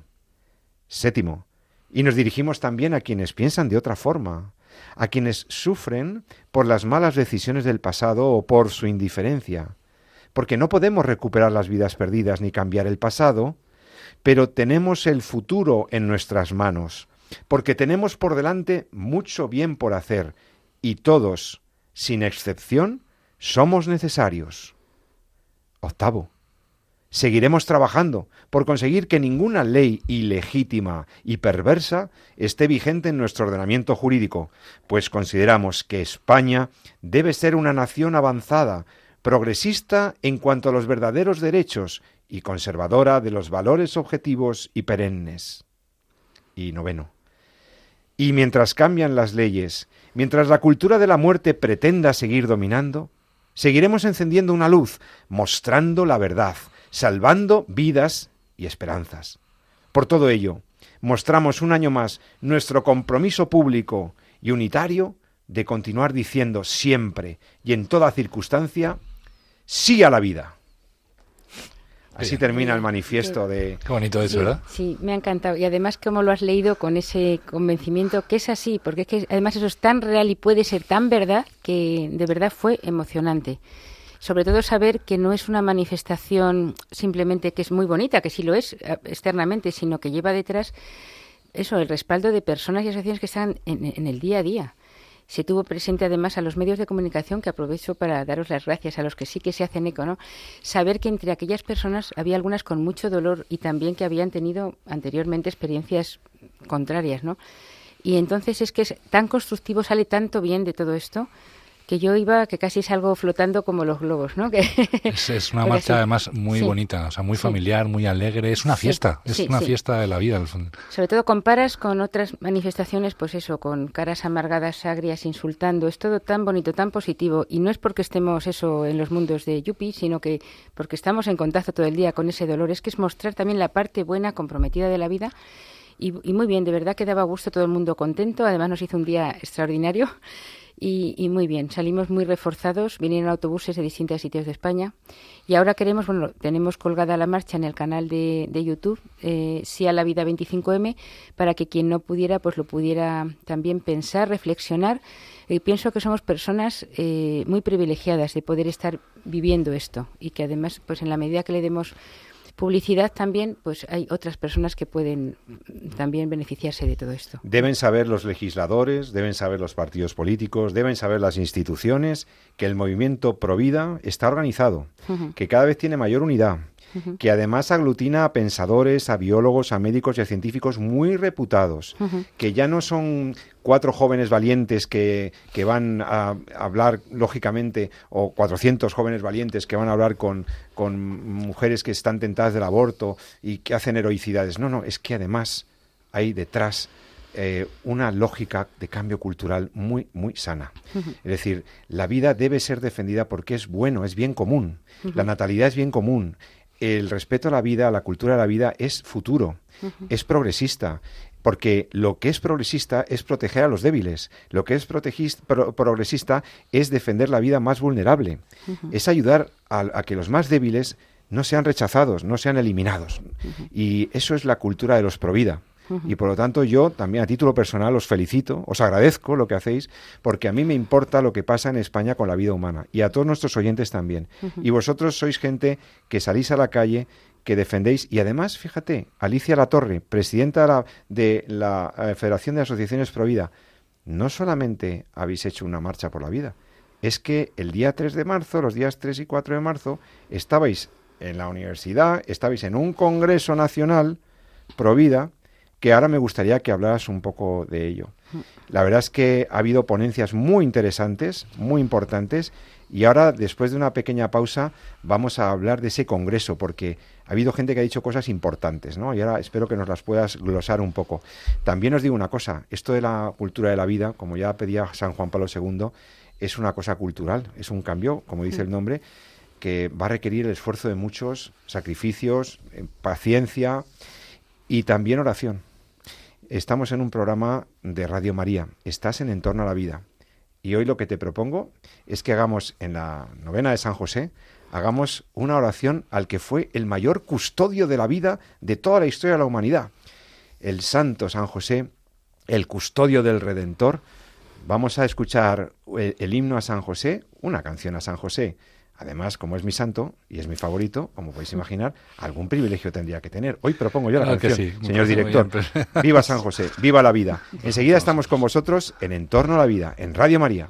Séptimo, y nos dirigimos también a quienes piensan de otra forma, a quienes sufren por las malas decisiones del pasado o por su indiferencia, porque no podemos recuperar las vidas perdidas ni cambiar el pasado, pero tenemos el futuro en nuestras manos, porque tenemos por delante mucho bien por hacer, y todos, sin excepción, somos necesarios. Octavo. Seguiremos trabajando por conseguir que ninguna ley ilegítima y perversa esté vigente en nuestro ordenamiento jurídico, pues consideramos que España debe ser una nación avanzada, progresista en cuanto a los verdaderos derechos y conservadora de los valores objetivos y perennes. Y noveno. Y mientras cambian las leyes, mientras la cultura de la muerte pretenda seguir dominando, seguiremos encendiendo una luz, mostrando la verdad, salvando vidas y esperanzas. Por todo ello, mostramos un año más nuestro compromiso público y unitario de continuar diciendo siempre y en toda circunstancia sí a la vida. Así Bien. termina el manifiesto de... Qué bonito eso, Sí, ¿verdad? Sí, me ha encantado. Y además, como lo has leído con ese convencimiento que es así, porque es que además eso es tan real y puede ser tan verdad que de verdad fue emocionante. Sobre todo saber que no es una manifestación simplemente que es muy bonita, que sí lo es eh, externamente, sino que lleva detrás eso, el respaldo de personas y asociaciones que están en, en el día a día. Se tuvo presente además a los medios de comunicación, que aprovecho para daros las gracias a los que sí que se hacen eco, ¿no? Saber que entre aquellas personas había algunas con mucho dolor y también que habían tenido anteriormente experiencias contrarias, ¿no? Y entonces es que es tan constructivo, sale tanto bien de todo esto, que yo iba, que casi salgo flotando como los globos, ¿no? <laughs> Que Es, es una <laughs> marcha además muy Sí. bonita, o sea, muy Sí. familiar, muy alegre. Es una Sí, fiesta, es una fiesta de la vida. al fondo. Sobre todo comparas con otras manifestaciones, pues eso, con caras amargadas, agrias, insultando. Es todo tan bonito, tan positivo. Y no es porque estemos eso en los mundos de Yupi, sino que porque estamos en contacto todo el día con ese dolor. Es que es mostrar también la parte buena, comprometida de la vida Y, muy bien, de verdad que daba gusto, todo el mundo contento. Además nos hizo un día extraordinario y, muy bien. Salimos muy reforzados, vinieron autobuses de distintos sitios de España. Y ahora queremos, bueno, tenemos colgada la marcha en el canal de, YouTube, eh, Sí a la Vida 25M, para que quien no pudiera, pues lo pudiera también pensar, reflexionar. Y pienso que somos personas eh, muy privilegiadas de poder estar viviendo esto y que además, pues en la medida que le demos publicidad también, pues hay otras personas que pueden también beneficiarse de todo esto. Deben saber los legisladores, deben saber los partidos políticos, deben saber las instituciones que el movimiento Provida está organizado, que cada vez tiene mayor unidad, que además aglutina a pensadores, a biólogos, a médicos y a científicos muy reputados, que ya no son cuatro jóvenes valientes que, que, van a hablar, lógicamente, o 400 jóvenes valientes que van a hablar con, con mujeres que están tentadas del aborto y que hacen heroicidades. No, no, es que además hay detrás eh, una lógica de cambio cultural muy, muy sana. Es decir, la vida debe ser defendida porque es bueno, es bien común. La natalidad es bien común el respeto a la vida, a la cultura de la vida es futuro, es progresista, porque lo que es progresista es proteger a los débiles, lo que es progresista es defender la vida más vulnerable, es ayudar a, que los más débiles no sean rechazados, no sean eliminados. Y eso es la cultura de los provida. Y por lo tanto yo también a título personal os felicito, os agradezco lo que hacéis, porque a mí me importa lo que pasa en España con la vida humana y a todos nuestros oyentes también. Y vosotros sois gente que salís a la calle, que defendéis y además, fíjate, Alicia Latorre, presidenta de la, eh, Federación de Asociaciones Provida, no solamente habéis hecho una marcha por la vida, es que el día 3 de marzo, los días 3 y 4 de marzo, estabais en la universidad, estabais en un congreso nacional Provida que ahora me gustaría que hablaras un poco de ello. La verdad es que ha habido ponencias muy interesantes, muy importantes, y ahora, después de una pequeña pausa, vamos a hablar de ese congreso, porque ha habido gente que ha dicho cosas importantes, ¿no? Y ahora espero que nos las puedas glosar un poco. También os digo una cosa, esto de la cultura de la vida, como ya pedía San Juan Pablo II, es una cosa cultural, es un cambio, como dice el nombre, que va a requerir el esfuerzo de muchos sacrificios, eh, paciencia y también oración Estamos en un programa de Radio María. Estás en Entorno a la Vida. Y hoy lo que te propongo es que hagamos en la novena de San José, hagamos una oración al que fue el mayor custodio de la vida de toda la historia de la humanidad. El santo San José, el custodio del Redentor. Vamos a escuchar el, el himno a San José, una canción a San José Además, como es mi santo y es mi favorito, como podéis imaginar, algún privilegio tendría que tener. Hoy propongo yo la claro señor director. <laughs> Viva San José, viva la vida. <laughs> Enseguida estamos con vosotros en Entorno a la Vida, en Radio María.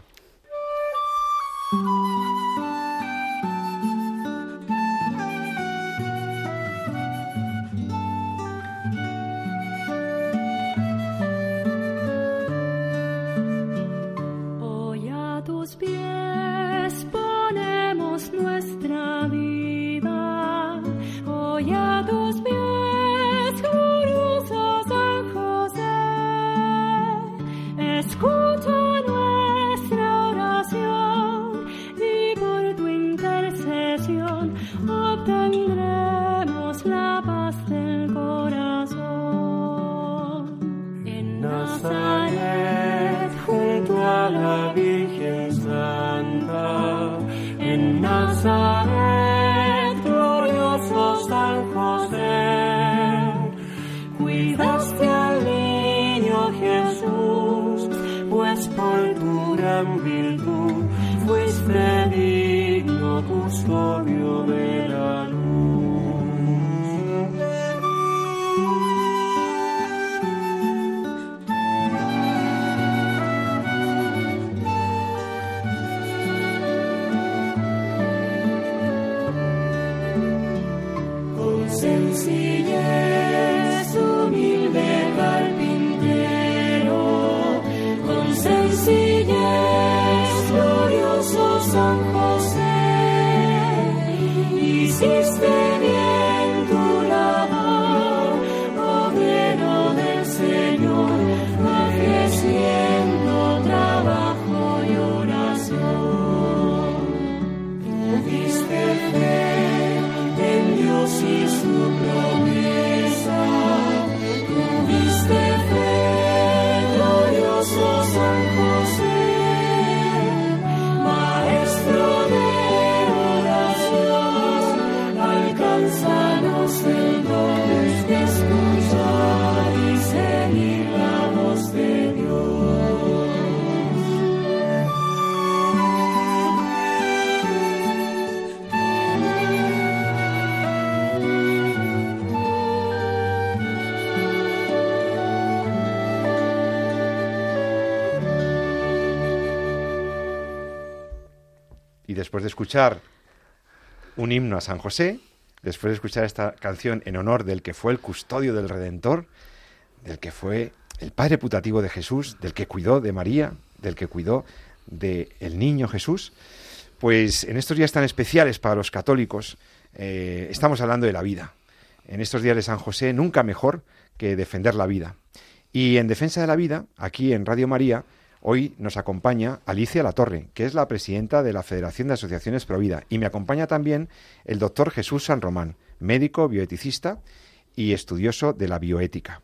Hoy a tus pies. nos nuevos. Después de escuchar un himno a San José, después de escuchar esta canción en honor del que fue el custodio del Redentor, del que fue el padre putativo de Jesús, del que cuidó de María, del que cuidó del el niño Jesús, pues en estos días tan especiales para los católicos eh, estamos hablando de la vida. En estos días de San José nunca mejor que defender la vida. Y en defensa de la vida, aquí en Radio María, hoy nos acompaña Alicia Latorre, que es la presidenta de la Federación de Asociaciones Provida, y me acompaña también el doctor Jesús San Román, médico, bioeticista y estudioso de la bioética.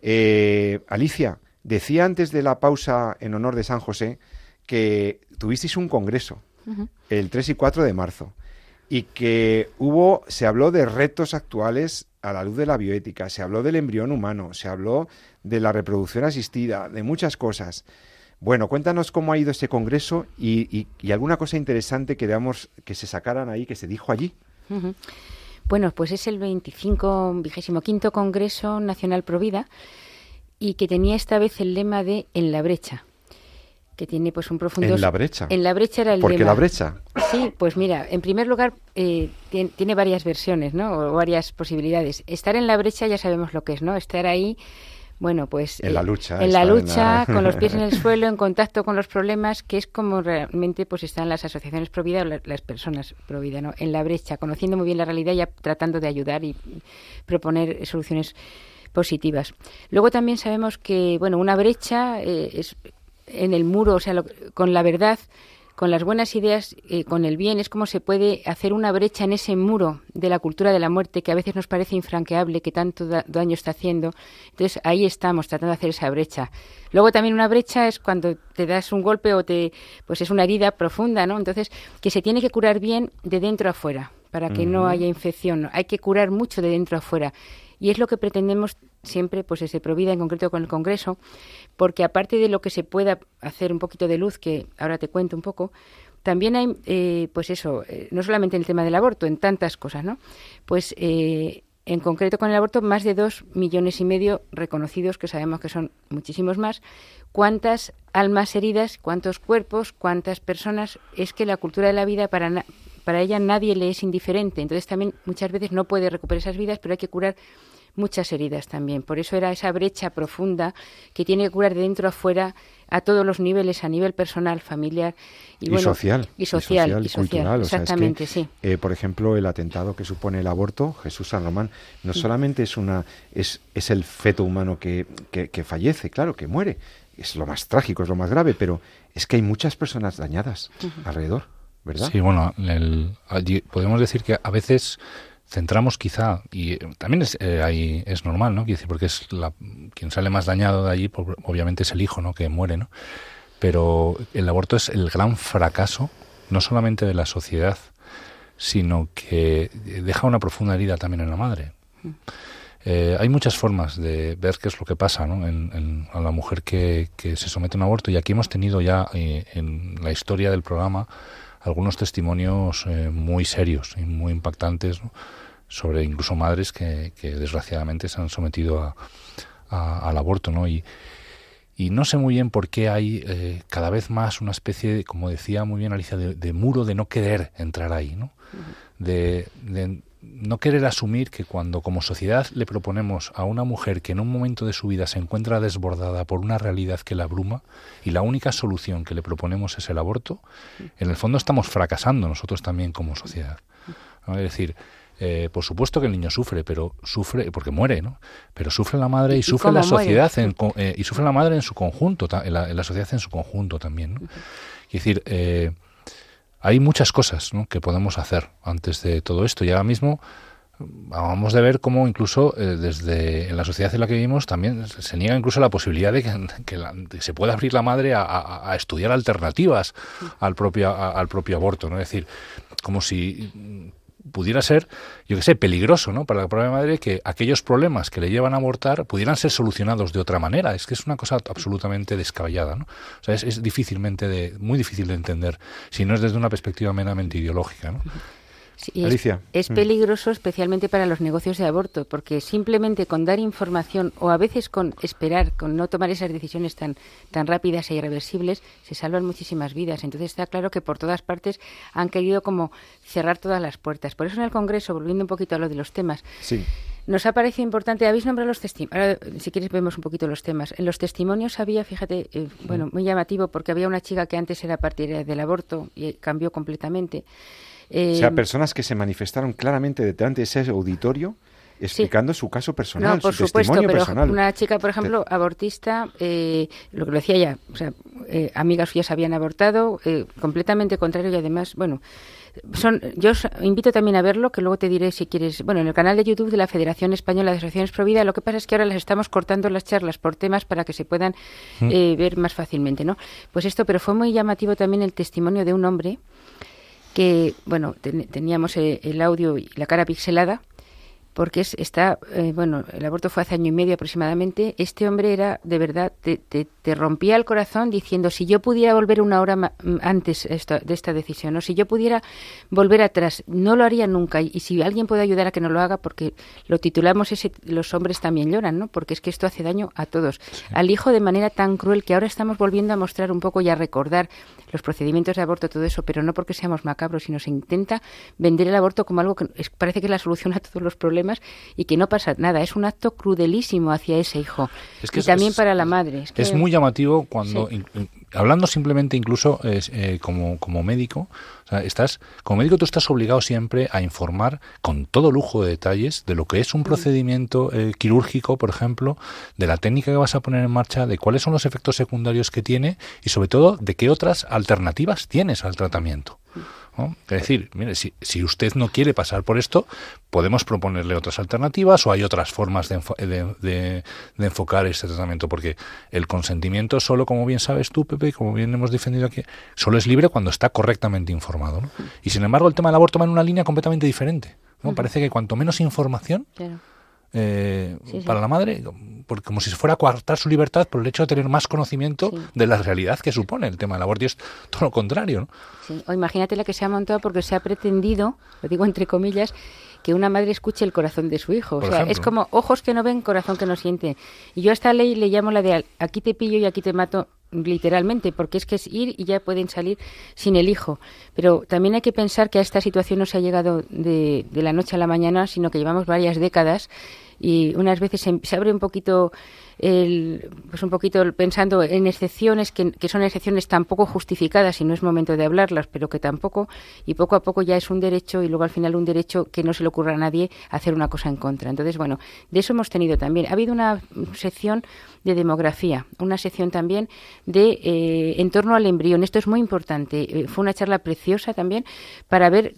Eh, Alicia, decía antes de la pausa en honor de San José que tuvisteis un congreso el 3 y 4 de marzo y que hubo, se habló de retos actuales a la luz de la bioética, se habló del embrión humano, se habló de la reproducción asistida, de muchas cosas. Bueno, cuéntanos cómo ha ido ese congreso y, alguna cosa interesante que veamos que se sacaran ahí, que se dijo allí. Bueno, pues es el 25, 25 Congreso Nacional Provida y que tenía esta vez el lema de En la brecha que tiene pues un profundo... En la brecha. En la brecha era el ¿Por qué la brecha? Sí, pues mira, en primer lugar eh, tiene, varias versiones, ¿no? O varias posibilidades. Estar en la brecha ya sabemos lo que es, ¿no? Estar ahí, bueno, pues... En la eh, lucha. En la lucha, <laughs> con los pies en el suelo, en contacto con los problemas, que es como realmente pues están las asociaciones pro vida o las personas pro vida, ¿no? En la brecha, conociendo muy bien la realidad y tratando de ayudar y proponer soluciones positivas. Luego también sabemos que, bueno, una brecha eh, es en el muro, o sea, con la verdad, con las buenas ideas, eh, con el bien, es como se puede hacer una brecha en ese muro de la cultura de la muerte que a veces nos parece infranqueable, que tanto daño está haciendo. Entonces ahí estamos tratando de hacer esa brecha. Luego también una brecha es cuando te das un golpe o te, pues es una herida profunda, ¿no? Entonces que se tiene que curar bien de dentro a afuera para que no haya infección. Hay que curar mucho de dentro a afuera. Y es lo que pretendemos siempre, pues desde Provida, en concreto con el Congreso, porque aparte de lo que se pueda hacer un poquito de luz, que ahora te cuento un poco, también hay, eh, pues eso, eh, no solamente en el tema del aborto, en tantas cosas, ¿no? Pues eh, en concreto con el aborto, más de dos millones y medio reconocidos, que sabemos que son muchísimos más. ¿Cuántas almas heridas, cuántos cuerpos, cuántas personas? Es que la cultura de la vida para, para ella nadie le es indiferente. Entonces también muchas veces no puede recuperar esas vidas, pero hay que curar muchas heridas también. Por eso era esa brecha profunda que tiene que curar de dentro a fuera a todos los niveles, a nivel personal, familiar y, social. Y social, y, cultural. Exactamente, sí. Eh, por ejemplo, el atentado que supone el aborto, Jesús San Román, no solamente es, una, es, es el feto humano que, que, fallece, claro, que muere. Es lo más trágico, es lo más grave, pero es que hay muchas personas dañadas alrededor, ¿verdad? Sí, bueno, podemos decir que a veces centramos quizá, y también es, eh, ahí es normal, ¿no? decir, porque es la, quien sale más dañado de allí, pues, obviamente es el hijo, ¿no? Que muere, ¿no? Pero el aborto es el gran fracaso, no solamente de la sociedad, sino que deja una profunda herida también en la madre. Eh, hay muchas formas de ver qué es lo que pasa ¿no? en, a la mujer que, que, se somete a un aborto y aquí hemos tenido ya eh, en la historia del programa algunos testimonios muy serios y muy impactantes ¿no? sobre incluso madres que, desgraciadamente se han sometido a, al aborto, ¿no? Y, y no sé muy bien por qué hay eh, cada vez más una especie, de, como decía muy bien Alicia, de, muro de no querer entrar ahí, ¿no? De, de, no querer asumir que cuando como sociedad le proponemos a una mujer que en un momento de su vida se encuentra desbordada por una realidad que la abruma y la única solución que le proponemos es el aborto, en el fondo estamos fracasando nosotros también como sociedad. Es decir, eh, por supuesto que el niño sufre, pero sufre porque muere, ¿no? Pero sufre la madre y, sufre la sociedad en, eh, y sufre la madre en su conjunto, en la, sociedad en su conjunto también. ¿no? Es decir, eh, hay muchas cosas que podemos hacer antes de todo esto. Y ahora mismo vamos de ver cómo incluso desde en la sociedad en la que vivimos también se niega incluso la posibilidad de que, <laughs> se pueda abrir la madre a, estudiar alternativas al propio al propio aborto no es decir como si pudiera ser, yo que sé, peligroso ¿no? para la propia madre que aquellos problemas que le llevan a abortar pudieran ser solucionados de otra manera. Es que es una cosa absolutamente descabellada. ¿no? O sea, es, difícilmente de, muy difícil de entender si no es desde una perspectiva meramente ideológica. ¿no? Es, mm. peligroso especialmente para los negocios de aborto, porque simplemente con dar información o a veces con esperar, con no tomar esas decisiones tan, tan rápidas e irreversibles, se salvan muchísimas vidas. Entonces está claro que por todas partes han querido como cerrar todas las puertas. Por eso en el Congreso, volviendo un poquito a lo de los temas, nos ha parecido importante, habéis nombrado los testimonios, si quieres vemos un poquito los temas. En los testimonios había, fíjate, eh, bueno, muy llamativo porque había una chica que antes era partidaria del aborto y cambió completamente o sea, eh, personas que se manifestaron claramente detrás de ese auditorio explicando su caso personal, no, por su supuesto, pero Una chica, por ejemplo, abortista, eh, lo que lo decía ya, o sea, eh, amigas suyas habían abortado, completamente contrario y además, bueno, son, yo os invito también a verlo, que luego te diré si quieres. Bueno, en el canal de YouTube de la Federación Española de Asociaciones Provida, lo que pasa es que ahora las estamos cortando las charlas por temas para que se puedan mm. ver más fácilmente, ¿no? Pues esto, pero fue muy llamativo también el testimonio de un hombre que, bueno, teníamos eh, el audio y la cara pixelada, porque es, está, eh, bueno, el aborto fue hace año y medio aproximadamente, este hombre era, de verdad, te, te, rompía el corazón diciendo, si yo pudiera volver una hora antes de esta decisión, o si yo pudiera volver atrás, no lo haría nunca, y, si alguien puede ayudar a que no lo haga, porque lo titulamos ese, los hombres también lloran, ¿no? Porque es que esto hace daño a todos. Al hijo de manera tan cruel que ahora estamos volviendo a mostrar un poco y a recordar los procedimientos de aborto, todo eso, pero no porque seamos macabros, sino se intenta vender el aborto como algo que parece que es la solución a todos los problemas y que no pasa nada. Es un acto crudelísimo hacia ese hijo. y también para la madre. Es, muy llamativo cuando, hablando simplemente incluso eh, como, como médico, estás, como médico tú estás obligado siempre a informar con todo lujo de detalles de lo que es un mm. procedimiento eh, quirúrgico, por ejemplo, de la técnica que vas a poner en marcha, de cuáles son los efectos secundarios que tiene y sobre todo de qué otras alternativas tienes al tratamiento. Es decir, mire, si, si, usted no quiere pasar por esto, podemos proponerle otras alternativas o hay otras formas de, de, enfocar este tratamiento, porque el consentimiento solo, como bien sabes tú, Pepe, y como bien hemos defendido aquí, solo es libre cuando está correctamente informado. Y sin embargo, el tema del aborto va en una línea completamente diferente. ¿no? Parece que cuanto menos información... Eh, para la madre, porque como si fuera a coartar su libertad por el hecho de tener más conocimiento de la realidad que supone el tema del aborto. Y es todo lo contrario. ¿no? O imagínate la que se ha montado porque se ha pretendido, lo digo entre comillas, que una madre escuche el corazón de su hijo. o sea, es como ojos que no ven, corazón que no siente. Y yo a esta ley le llamo la de aquí te pillo y aquí te mato literalmente, porque es que es ir y ya pueden salir sin el hijo. Pero también hay que pensar que a esta situación no se ha llegado de, de la noche a la mañana, sino que llevamos varias décadas y unas veces se, abre un poquito el, pues un poquito pensando en excepciones que, son excepciones tampoco justificadas y no es momento de hablarlas, pero que tampoco y poco a poco ya es un derecho y luego al final un derecho que no se le ocurra a nadie hacer una cosa en contra. Entonces, bueno, de eso hemos tenido también. Ha habido una sección de demografía, una sección también de eh, en torno al embrión. Esto es muy importante. Eh, fue una charla preciosa también para ver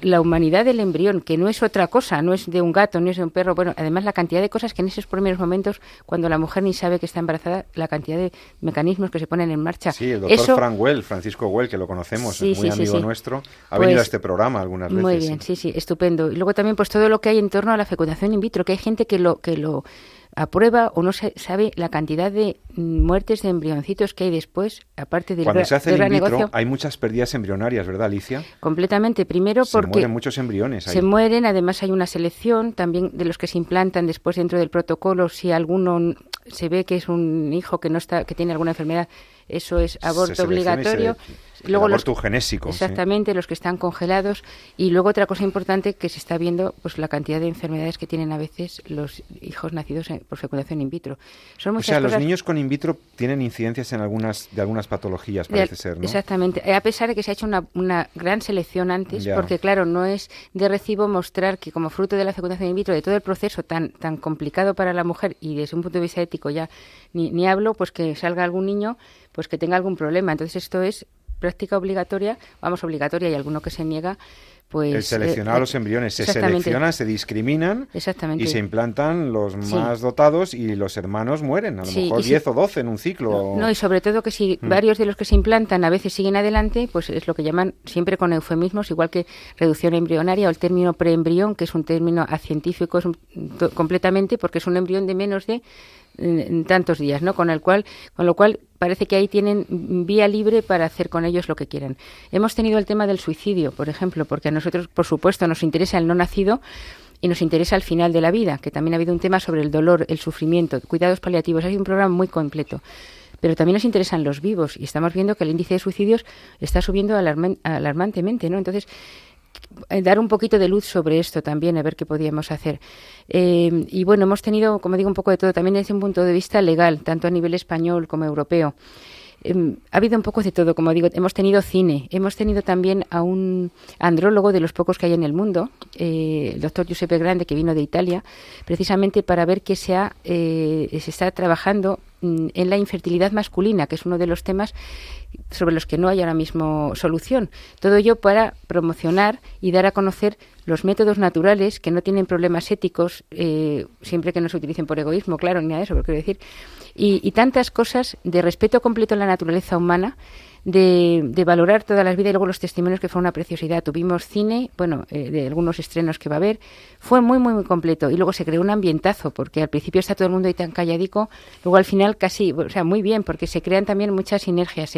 la, humanidad del embrión, que no es otra cosa, no es de un gato, no es de un perro. Bueno, además la cantidad de cosas que en esos primeros momentos, cuando la mujer ni sabe que está embarazada, la cantidad de mecanismos que se ponen en marcha. Sí, el doctor Frank Well, Francisco Well, que lo conocemos, es muy amigo nuestro, ha venido a pues este programa algunas veces. Muy bien, sí, sí, estupendo. Y luego también pues todo lo que hay en torno a la fecundación in vitro, que hay gente que lo que lo aprueba o no se sabe la cantidad de muertes de embrioncitos que hay después, aparte del Cuando se hace el in vitro, hay muchas pérdidas embrionarias, ¿verdad, Alicia? Completamente. Primero porque... Se mueren muchos embriones. Se mueren, además hay una selección también de los que se implantan después dentro del protocolo. Si alguno se ve que es un hijo que no está que tiene alguna enfermedad, eso es aborto obligatorio. Luego el aborto genésico. Exactamente, los que están congelados. Y luego otra cosa importante que se está viendo, pues la cantidad de enfermedades que tienen a veces los hijos nacidos por fecundación in vitro. Son o sea, los niños con in vitro tienen incidencias en algunas de algunas patologías, parece ser, ¿no? Exactamente. A pesar de que se ha hecho una, una gran selección antes, porque claro, no es de recibo mostrar que como fruto de la fecundación in vitro, de todo el proceso tan, tan complicado para la mujer y desde un punto de vista ético ya ni, ni hablo, pues que salga algún niño pues que tenga algún problema. Entonces esto es práctica obligatoria, vamos, obligatoria y alguno que se niega, pues... El seleccionar eh, los embriones, se seleccionan, se discriminan y se implantan los más dotados y los hermanos mueren, a lo mejor 10 o 12 en un ciclo. No, y sobre todo que si mm. varios de los que se implantan a veces siguen adelante, pues es lo que llaman siempre con eufemismos, igual que reducción embrionaria o el término preembrión, que es un término científico es completamente porque es un embrión de menos de en, tantos días, ¿no? Con el cual, con lo cual parece que ahí tienen vía libre para hacer con ellos lo que quieran. Hemos tenido el tema del suicidio, por ejemplo, porque a nosotros, por supuesto, nos interesa el no nacido y nos interesa el final de la vida, que también ha habido un tema sobre el dolor, el sufrimiento, cuidados paliativos. Hay un programa muy completo. Pero también nos interesan los vivos y estamos viendo que el índice de suicidios está subiendo alarmantemente, ¿no? Entonces, dar un poquito de luz sobre esto también, a ver qué podíamos hacer. Eh, y bueno, hemos tenido, como digo, un poco de todo, también desde un punto de vista legal, tanto a nivel español como europeo. Em, ha habido un poco de todo, como digo, hemos tenido cine, hemos tenido también a un andrólogo de los pocos que hay en el mundo, eh, el doctor Giuseppe Grande, que vino de Italia, precisamente para ver que se, ha, se está trabajando mm, en la infertilidad masculina, que es uno de los temas sobre los que no hay ahora mismo solución. Todo ello para promocionar y dar a conocer los métodos naturales que no tienen problemas éticos, eh, siempre que no se utilicen por egoísmo, claro, ni de eso, quiero decir, y, tantas cosas de respeto completo a la naturaleza humana de, valorar todas las vidas y luego los testimonios que fue una preciosidad. Tuvimos cine, bueno, eh, de algunos estrenos que va a haber. Fue muy, muy, muy completo. Y luego se creó un ambientazo, porque al principio está todo el mundo ahí tan calladico, luego al final casi, o sea, muy bien, porque se crean también muchas sinergias.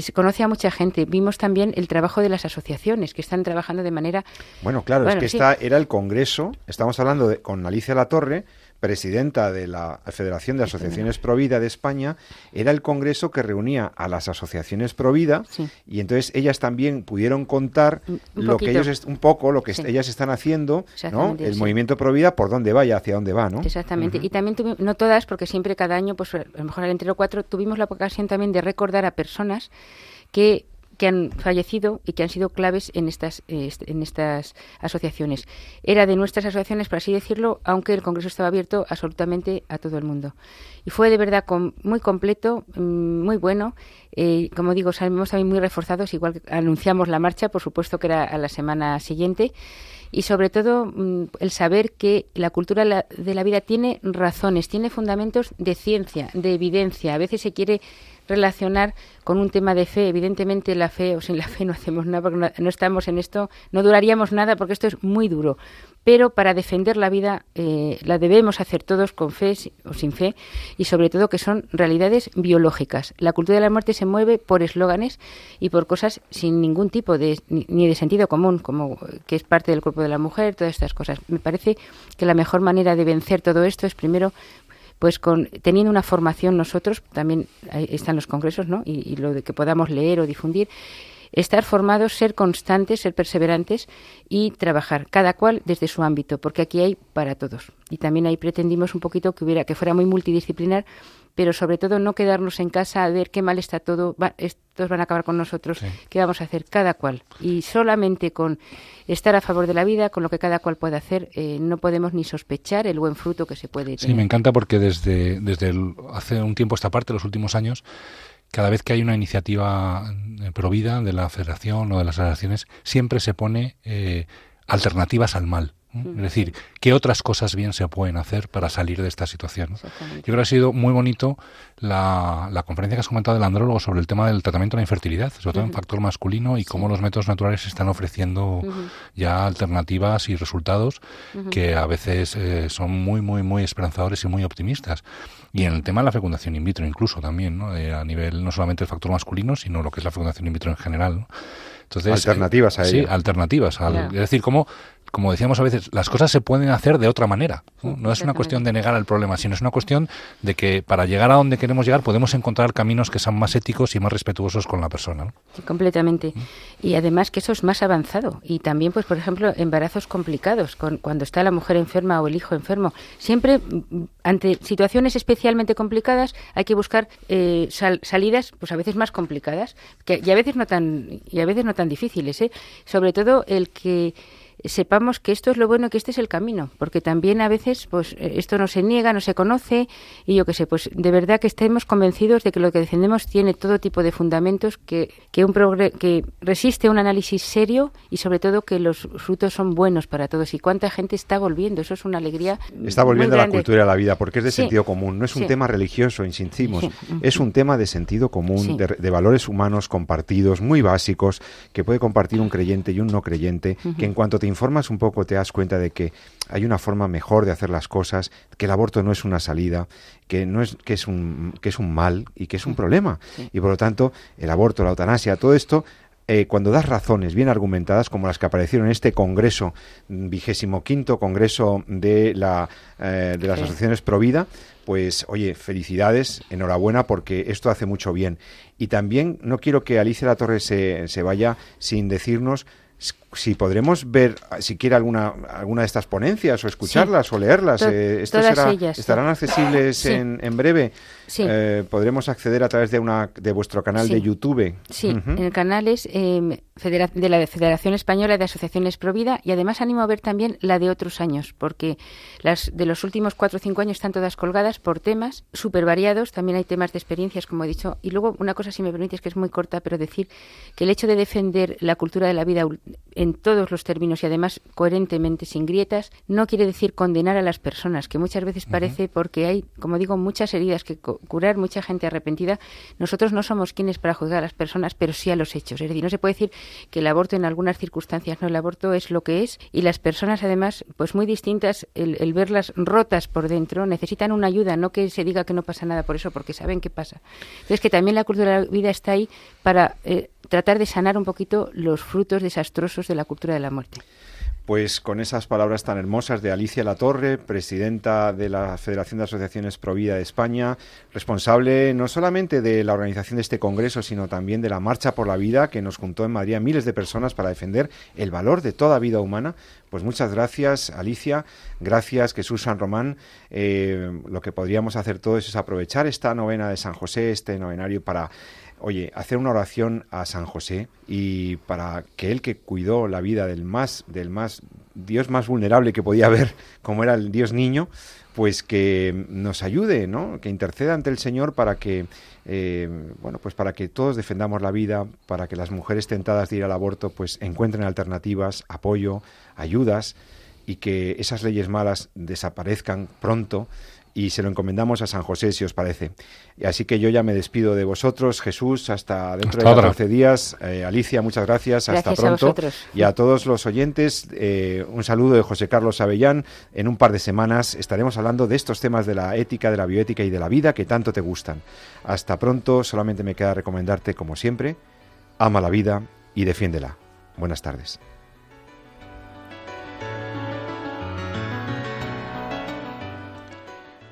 Se conoce a mucha gente. Vimos también el trabajo de las asociaciones que están trabajando de manera. Bueno, claro, es que era el Congreso. Estamos hablando de, con Alicia La Torre presidenta de la Federación de Asociaciones Provida de España, era el congreso que reunía a las asociaciones Provida y entonces ellas también pudieron contar lo que ellos un poco lo que ellas están haciendo, ¿no? El movimiento Provida por dónde va y hacia dónde va, ¿no? Exactamente. Y también no todas porque siempre cada año pues a lo mejor al entre cuatro tuvimos la ocasión también de recordar a personas que que han fallecido y que han sido claves en estas, en estas asociaciones. Era de nuestras asociaciones, por así decirlo, aunque el Congreso estaba abierto absolutamente a todo el mundo. Y fue de verdad muy completo, mm, muy bueno. Eh, como digo, salimos también muy reforzados, igual que anunciamos la marcha, por supuesto que era a la semana siguiente. Y sobre todo mm, el saber que la cultura de la vida tiene razones, tiene fundamentos de ciencia, de evidencia. A veces se quiere relacionar con un tema de fe. Evidentemente la fe o sin la fe no hacemos nada porque no, estamos en esto, no duraríamos nada porque esto es muy duro. Pero para defender la vida eh, la debemos hacer todos con fe o sin fe y sobre todo que son realidades biológicas. La cultura de la muerte se mueve por eslóganes y por cosas sin ningún tipo de ni de sentido común, como que es parte del cuerpo de la mujer, todas estas cosas. Me parece que la mejor manera de vencer todo esto es primero pues con, teniendo una formación nosotros, también están los congresos, ¿no? Y, lo de que podamos leer o difundir, estar formados, ser constantes, ser perseverantes y trabajar, cada cual desde su ámbito, porque aquí hay para todos. Y también ahí pretendimos un poquito que hubiera, que fuera muy multidisciplinar, pero sobre todo no quedarnos en casa a ver qué mal está todo, estos van a acabar con nosotros, qué vamos a hacer cada cual. Y solamente con estar a favor de la vida, con lo que cada cual puede hacer, eh, no podemos ni sospechar el buen fruto que se puede tener. Sí, me encanta porque desde, desde hace un tiempo esta parte, los últimos años, cada vez que hay una iniciativa eh, provida de la federación o de las asociaciones, siempre se pone eh, alternativas al mal. Es decir, ¿qué otras cosas bien se pueden hacer para salir de esta situación? Yo creo que ha sido muy bonito la, conferencia que has comentado del andrólogo sobre el tema del tratamiento de la infertilidad, sobre todo en factor masculino y cómo los métodos naturales están ofreciendo ya alternativas y resultados que a veces eh, son muy, muy, muy esperanzadores y muy optimistas. Y en el tema de la fecundación in vitro incluso también, ¿no? a nivel no solamente del factor masculino, sino lo que es la fecundación in vitro en general. Entonces, alternativas a ello. Sí, alternativas. Es decir, cómo como decíamos a veces, las cosas se pueden hacer de otra manera. No, es una cuestión de negar el problema, sino es una cuestión de que para llegar a donde queremos llegar podemos encontrar caminos que sean más éticos y más respetuosos con la persona. completamente. Y además que eso es más avanzado. Y también, pues, por ejemplo, embarazos complicados, con, cuando está la mujer enferma o el hijo enfermo. Siempre, mm, ante situaciones especialmente complicadas, hay que buscar eh, salidas, pues a veces más complicadas, que, y a veces no tan, y a veces no tan difíciles. ¿eh? Sobre todo el que sepamos que esto es lo bueno, que este es el camino, porque también a veces pues eh, esto no se niega, no se conoce y yo qué sé, pues de verdad que estemos convencidos de que lo que defendemos tiene todo tipo de fundamentos, que, que, un que resiste un análisis serio y sobre todo que los frutos son buenos para todos. ¿Y cuánta gente está volviendo? Eso es una alegría. Está volviendo a la cultura de la vida porque es de sentido común, no es un tema religioso, insistimos, es un tema de sentido común, de, valores humanos compartidos, muy básicos, que puede compartir un creyente y un no creyente, que en cuanto te informas un poco te das cuenta de que hay una forma mejor de hacer las cosas, que el aborto no es una salida, que no es que es un que es un mal y que es un problema. Y por lo tanto, el aborto, la eutanasia, todo esto eh, cuando das razones bien argumentadas, como las que aparecieron en este congreso, vigésimo quinto congreso de, la, eh, de las asociaciones Provida, pues oye, felicidades, enhorabuena, porque esto hace mucho bien. Y también no quiero que Alicia La Torre se, se vaya sin decirnos si podremos ver siquiera alguna alguna de estas ponencias o escucharlas o leerlas. Eh, todas ellas, estarán accesibles en, en, breve. Eh, podremos acceder a través de una de vuestro canal de YouTube. Sí, en el canal es em, de la Federación Española de Asociaciones Provida y además animo a ver también la de otros años, porque las de los últimos cuatro o cinco años están todas colgadas por temas súper variados. También hay temas de experiencias, como he dicho. Y luego una cosa, si me permites, que es muy corta, pero decir que el hecho de defender la cultura de la vida en todos los términos y además coherentemente, sin grietas, no quiere decir condenar a las personas, que muchas veces parece porque hay, como digo, muchas heridas que curar, mucha gente arrepentida. Nosotros no somos quienes para juzgar a las personas, pero sí a los hechos. Es decir, no se puede decir que el aborto en algunas circunstancias no, el aborto es lo que es y las personas además, pues muy distintas, el, verlas rotas por dentro, necesitan una ayuda, no que se diga que no pasa nada por eso, porque saben qué pasa. Entonces que también la cultura de la vida está ahí para eh, tratar de sanar un poquito los frutos desastrosos de la cultura de la muerte. Pues con esas palabras tan hermosas de Alicia Latorre, presidenta de la Federación de Asociaciones Provida de España, responsable no solamente de la organización de este congreso, sino también de la Marcha por la Vida, que nos juntó en Madrid a miles de personas para defender el valor de toda vida humana. Pues muchas gracias, Alicia. Gracias, Jesús San Román. Eh, lo que podríamos hacer todos es aprovechar esta novena de San José, este novenario, para oye, hacer una oración a San José y para que él que cuidó la vida del más, del más Dios más vulnerable que podía haber, <laughs> como era el Dios niño, pues que nos ayude, ¿no? Que interceda ante el Señor para que, eh, bueno, pues para que todos defendamos la vida, para que las mujeres tentadas de ir al aborto, pues encuentren alternativas, apoyo, ayudas y que esas leyes malas desaparezcan pronto y se lo encomendamos a San José, si os parece. Así que yo ya me despido de vosotros, Jesús, hasta dentro de 14 días. Eh, Alicia, muchas gracias, hasta pronto. y a todos los oyentes, eh, un saludo de José Carlos Avellán. En un par de semanas estaremos hablando de estos temas de la ética, de la bioética y de la vida que tanto te gustan. Hasta pronto, solamente me queda recomendarte, como siempre, ama la vida y defiéndela. Buenas tardes.